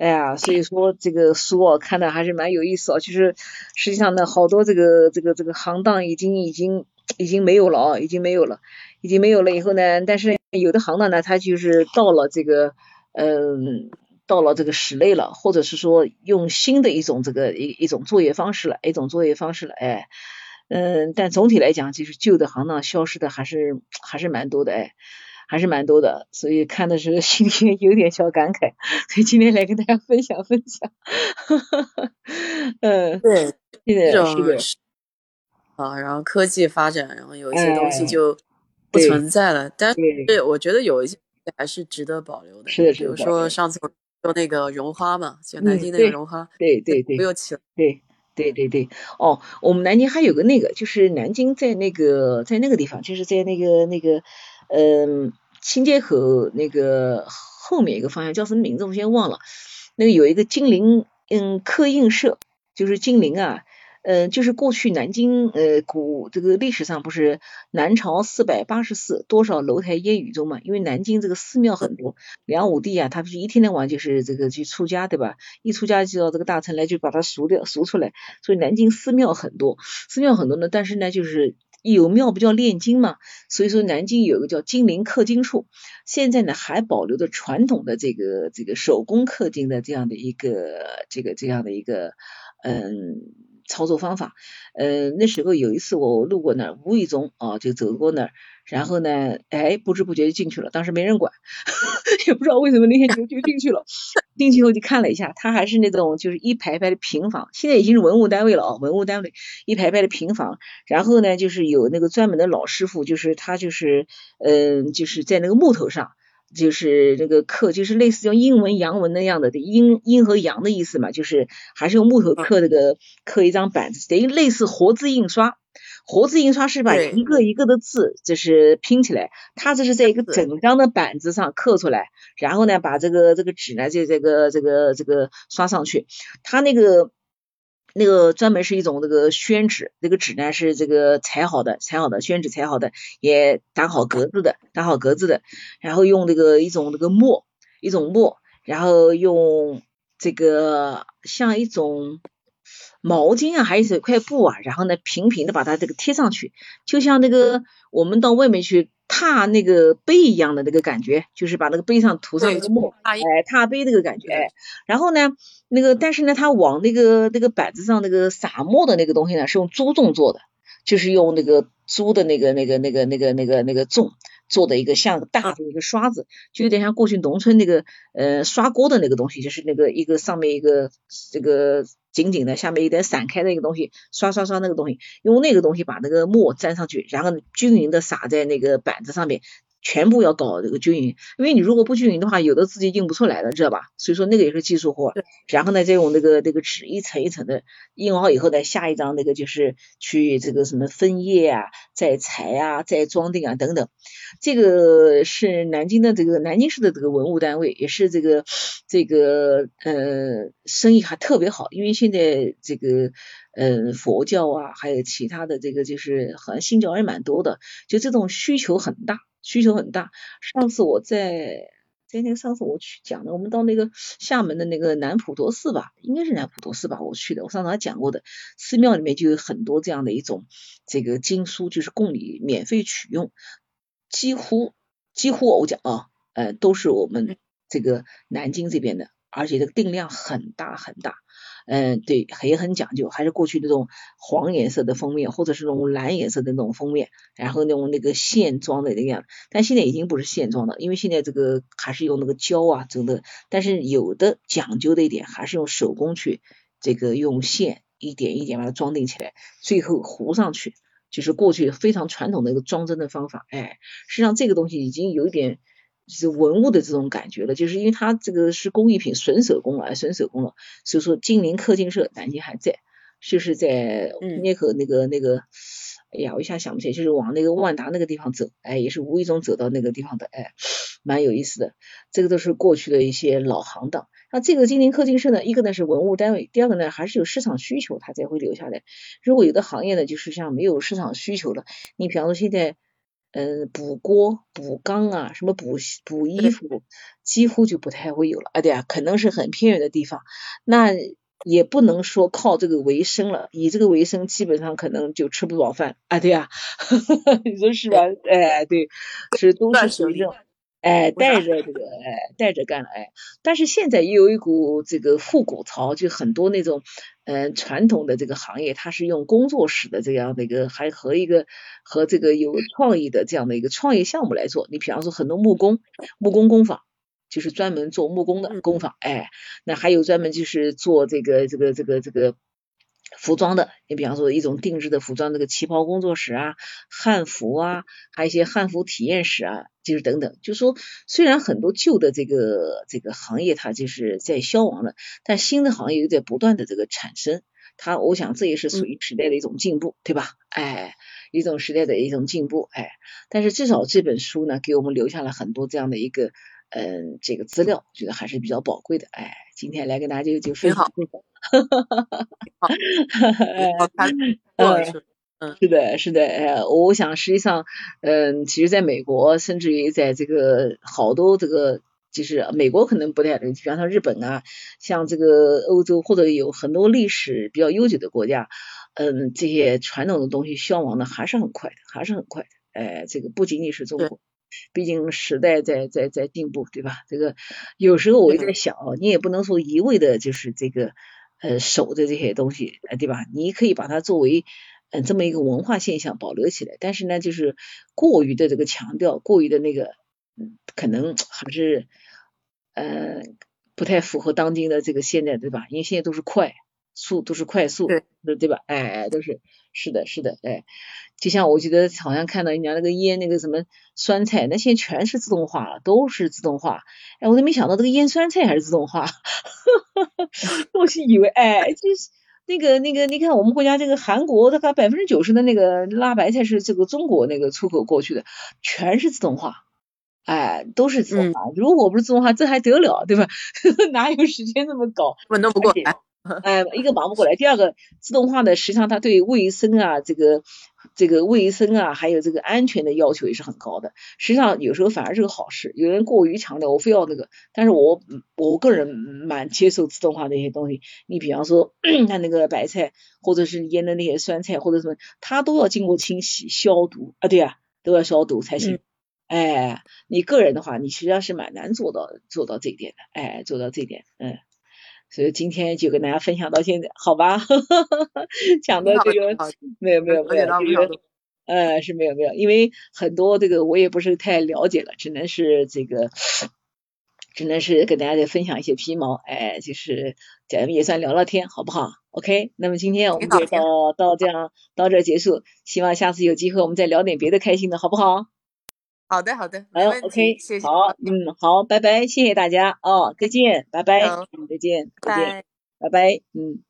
哎呀，所以说这个书啊看的还是蛮有意思啊，就是实际上呢，好多这个这个这个行当已经已经已经没有了啊，已经没有了。已经没有了以后呢，但是有的行当呢，它就是到了这个，嗯，到了这个室内了，或者是说用新的一种这个一一种作业方式了，一种作业方式了，哎，嗯，但总体来讲，就是旧的行当消失的还是还是蛮多的，哎，还是蛮多的，所以看的时候 心里有点小感慨，所以今天来跟大家分享分享，嗯，对，这种啊，然后科技发展，然后有一些东西就。不存在了，但是我觉得有一些还是值得保留的。是的，比如说上次说那个绒花嘛，就南京那个绒花，对对对，没有起来。对对对对，哦，我们南京还有个那个，就是南京在那个在那个地方，就是在那个那个嗯新街口那个后面一个方向，叫什么名字我先忘了。那个有一个金陵嗯刻印社，就是金陵啊。嗯，就是过去南京呃古这个历史上不是南朝四百八十寺，多少楼台烟雨中嘛？因为南京这个寺庙很多，梁武帝啊，他不是一天到晚就是这个去出家对吧？一出家就要这个大臣来就把他赎掉赎出来，所以南京寺庙很多，寺庙很多呢。但是呢，就是有庙不叫炼金嘛，所以说南京有一个叫金陵刻金处，现在呢还保留着传统的这个这个手工刻金的这样的一个这个这样的一个嗯。操作方法，呃，那时候有一次我路过那儿，无意中啊就走过那儿，然后呢，哎，不知不觉就进去了，当时没人管，也不知道为什么那天就就进去了。进去后就看了一下，它还是那种就是一排排的平房，现在已经是文物单位了啊，文物单位一排排的平房，然后呢就是有那个专门的老师傅，就是他就是嗯就是在那个木头上。就是那个刻，就是类似用英文洋文那样的，阴阴和阳的意思嘛，就是还是用木头刻那个刻一张板子，等于类似活字印刷。活字印刷是把一个一个的字就是拼起来，它这是在一个整张的板子上刻出来，然后呢把这个这个纸呢就这个这个这个刷上去，它那个。那个专门是一种那个宣纸，那个纸呢是这个裁好的，裁好的宣纸裁好的，也打好格子的，打好格子的，然后用那个一种那个墨，一种墨，然后用这个像一种毛巾啊，还是一块布啊，然后呢平平的把它这个贴上去，就像那个我们到外面去。踏那个碑一样的那个感觉，就是把那个碑上涂上那个墨，哎，踏碑那个感觉，哎，然后呢，那个但是呢，他往那个那个板子上那个撒墨的那个东西呢，是用猪重做的，就是用那个猪的那个那个那个那个那个那个重做的一个像大的一个刷子，就有点像过去农村那个呃刷锅的那个东西，就是那个一个上面一个这个。紧紧的，下面有点散开的一个东西，刷刷刷那个东西，用那个东西把那个墨粘上去，然后均匀的撒在那个板子上面。全部要搞这个均匀，因为你如果不均匀的话，有的字就印不出来了，知道吧？所以说那个也是技术活。然后呢，再用那个那个纸一层一层的印好以后呢，下一张那个就是去这个什么分页啊，再裁啊，再装订啊等等。这个是南京的这个南京市的这个文物单位，也是这个这个呃生意还特别好，因为现在这个嗯佛教啊，还有其他的这个就是好像信教也蛮多的，就这种需求很大。需求很大。上次我在在那个上次我去讲的，我们到那个厦门的那个南普陀寺吧，应该是南普陀寺吧，我去的。我上次还讲过的，寺庙里面就有很多这样的一种这个经书，就是供你免费取用。几乎几乎我讲啊，呃，都是我们这个南京这边的，而且这个定量很大很大。嗯，对，也很讲究，还是过去那种黄颜色的封面，或者是那种蓝颜色的那种封面，然后那种那个线装的那样，但现在已经不是线装的，因为现在这个还是用那个胶啊整的，但是有的讲究的一点，还是用手工去这个用线一点一点把它装订起来，最后糊上去，就是过去非常传统的一个装帧的方法。哎，实际上这个东西已经有一点是文物的这种感觉了，就是因为它这个是工艺品，纯手工了，纯手工了，所以说金陵刻金社南京还在，就是在那口那个那个。哎呀，我一下想不起来，就是往那个万达那个地方走，哎，也是无意中走到那个地方的，哎，蛮有意思的。这个都是过去的一些老行当。那这个金陵刻金社呢，一个呢是文物单位，第二个呢还是有市场需求，它才会留下来。如果有的行业呢，就是像没有市场需求了，你比方说现在，嗯，补锅、补缸啊，什么补补衣服，几乎就不太会有了啊。对啊，可能是很偏远的地方，那。也不能说靠这个为生了，以这个为生，基本上可能就吃不饱饭啊，对啊，你说是吧？哎，对，是都是属于这种，哎，带着这个，哎，带着干了，哎，但是现在也有一股这个复古潮，就很多那种，嗯，传统的这个行业，它是用工作室的这样的一个，还和一个和这个有创意的这样的一个创业项目来做。你比方说很多木工，木工工坊。就是专门做木工的工坊，哎，那还有专门就是做这个这个这个这个服装的，你比方说一种定制的服装，这个旗袍工作室啊，汉服啊，还有一些汉服体验室啊，就是等等。就说虽然很多旧的这个这个行业它就是在消亡了，但新的行业又在不断的这个产生，它我想这也是属于时代的一种进步，对吧？哎，一种时代的一种进步，哎，但是至少这本书呢，给我们留下了很多这样的一个。嗯，这个资料我觉得还是比较宝贵的。哎，今天来跟大家就就分享。哈哈哈哈嗯，是的，是的。哎，我想实际上，嗯，其实在美国，甚至于在这个好多这个，就是美国可能不太，比方说日本啊，像这个欧洲或者有很多历史比较悠久的国家，嗯，这些传统的东西消亡的还是很快的，还是很快的。哎，这个不仅仅是中国。毕竟时代在在在进步，对吧？这个有时候我也在想，你也不能说一味的就是这个呃守着这些东西，对吧？你可以把它作为嗯这么一个文化现象保留起来，但是呢，就是过于的这个强调，过于的那个可能还是呃不太符合当今的这个现在，对吧？因为现在都是快速，都是快速，对对吧？哎，都是是的，是的，哎。就像我觉得好像看到人家那个腌那个什么酸菜，那现在全是自动化了，都是自动化。哎，我都没想到这个腌酸菜还是自动化，我是以为哎，就是那个那个，你看我们国家这个韩国，它百分之九十的那个辣白菜是这个中国那个出口过去的，全是自动化，哎，都是自动化。如果不是自动化，这还得了，对吧？哪有时间那么搞？我弄不过来。哎，一个忙不过来。第二个，自动化的实际上它对卫生啊，这个这个卫生啊，还有这个安全的要求也是很高的。实际上有时候反而是个好事。有人过于强调，我非要那个，但是我我个人蛮接受自动化的一些东西。你比方说，它那个白菜，或者是腌的那些酸菜，或者什么，它都要经过清洗消毒啊，对啊，都要消毒才行。哎，你个人的话，你实际上是蛮难做到做到这一点的。哎，做到这一点，嗯。所以今天就跟大家分享到现在，好吧？讲的这个没有没有没有这个，呃是没有没有，因为很多这个我也不是太了解了，只能是这个，只能是跟大家再分享一些皮毛，哎，就是咱们也算聊聊天，好不好？OK，那么今天我们就到到这样到这结束，希望下次有机会我们再聊点别的开心的，好不好？好的，好的，好，OK，谢谢，好，嗯，好，拜拜，谢谢大家，哦，再见，拜拜，再见，再见，拜拜，嗯。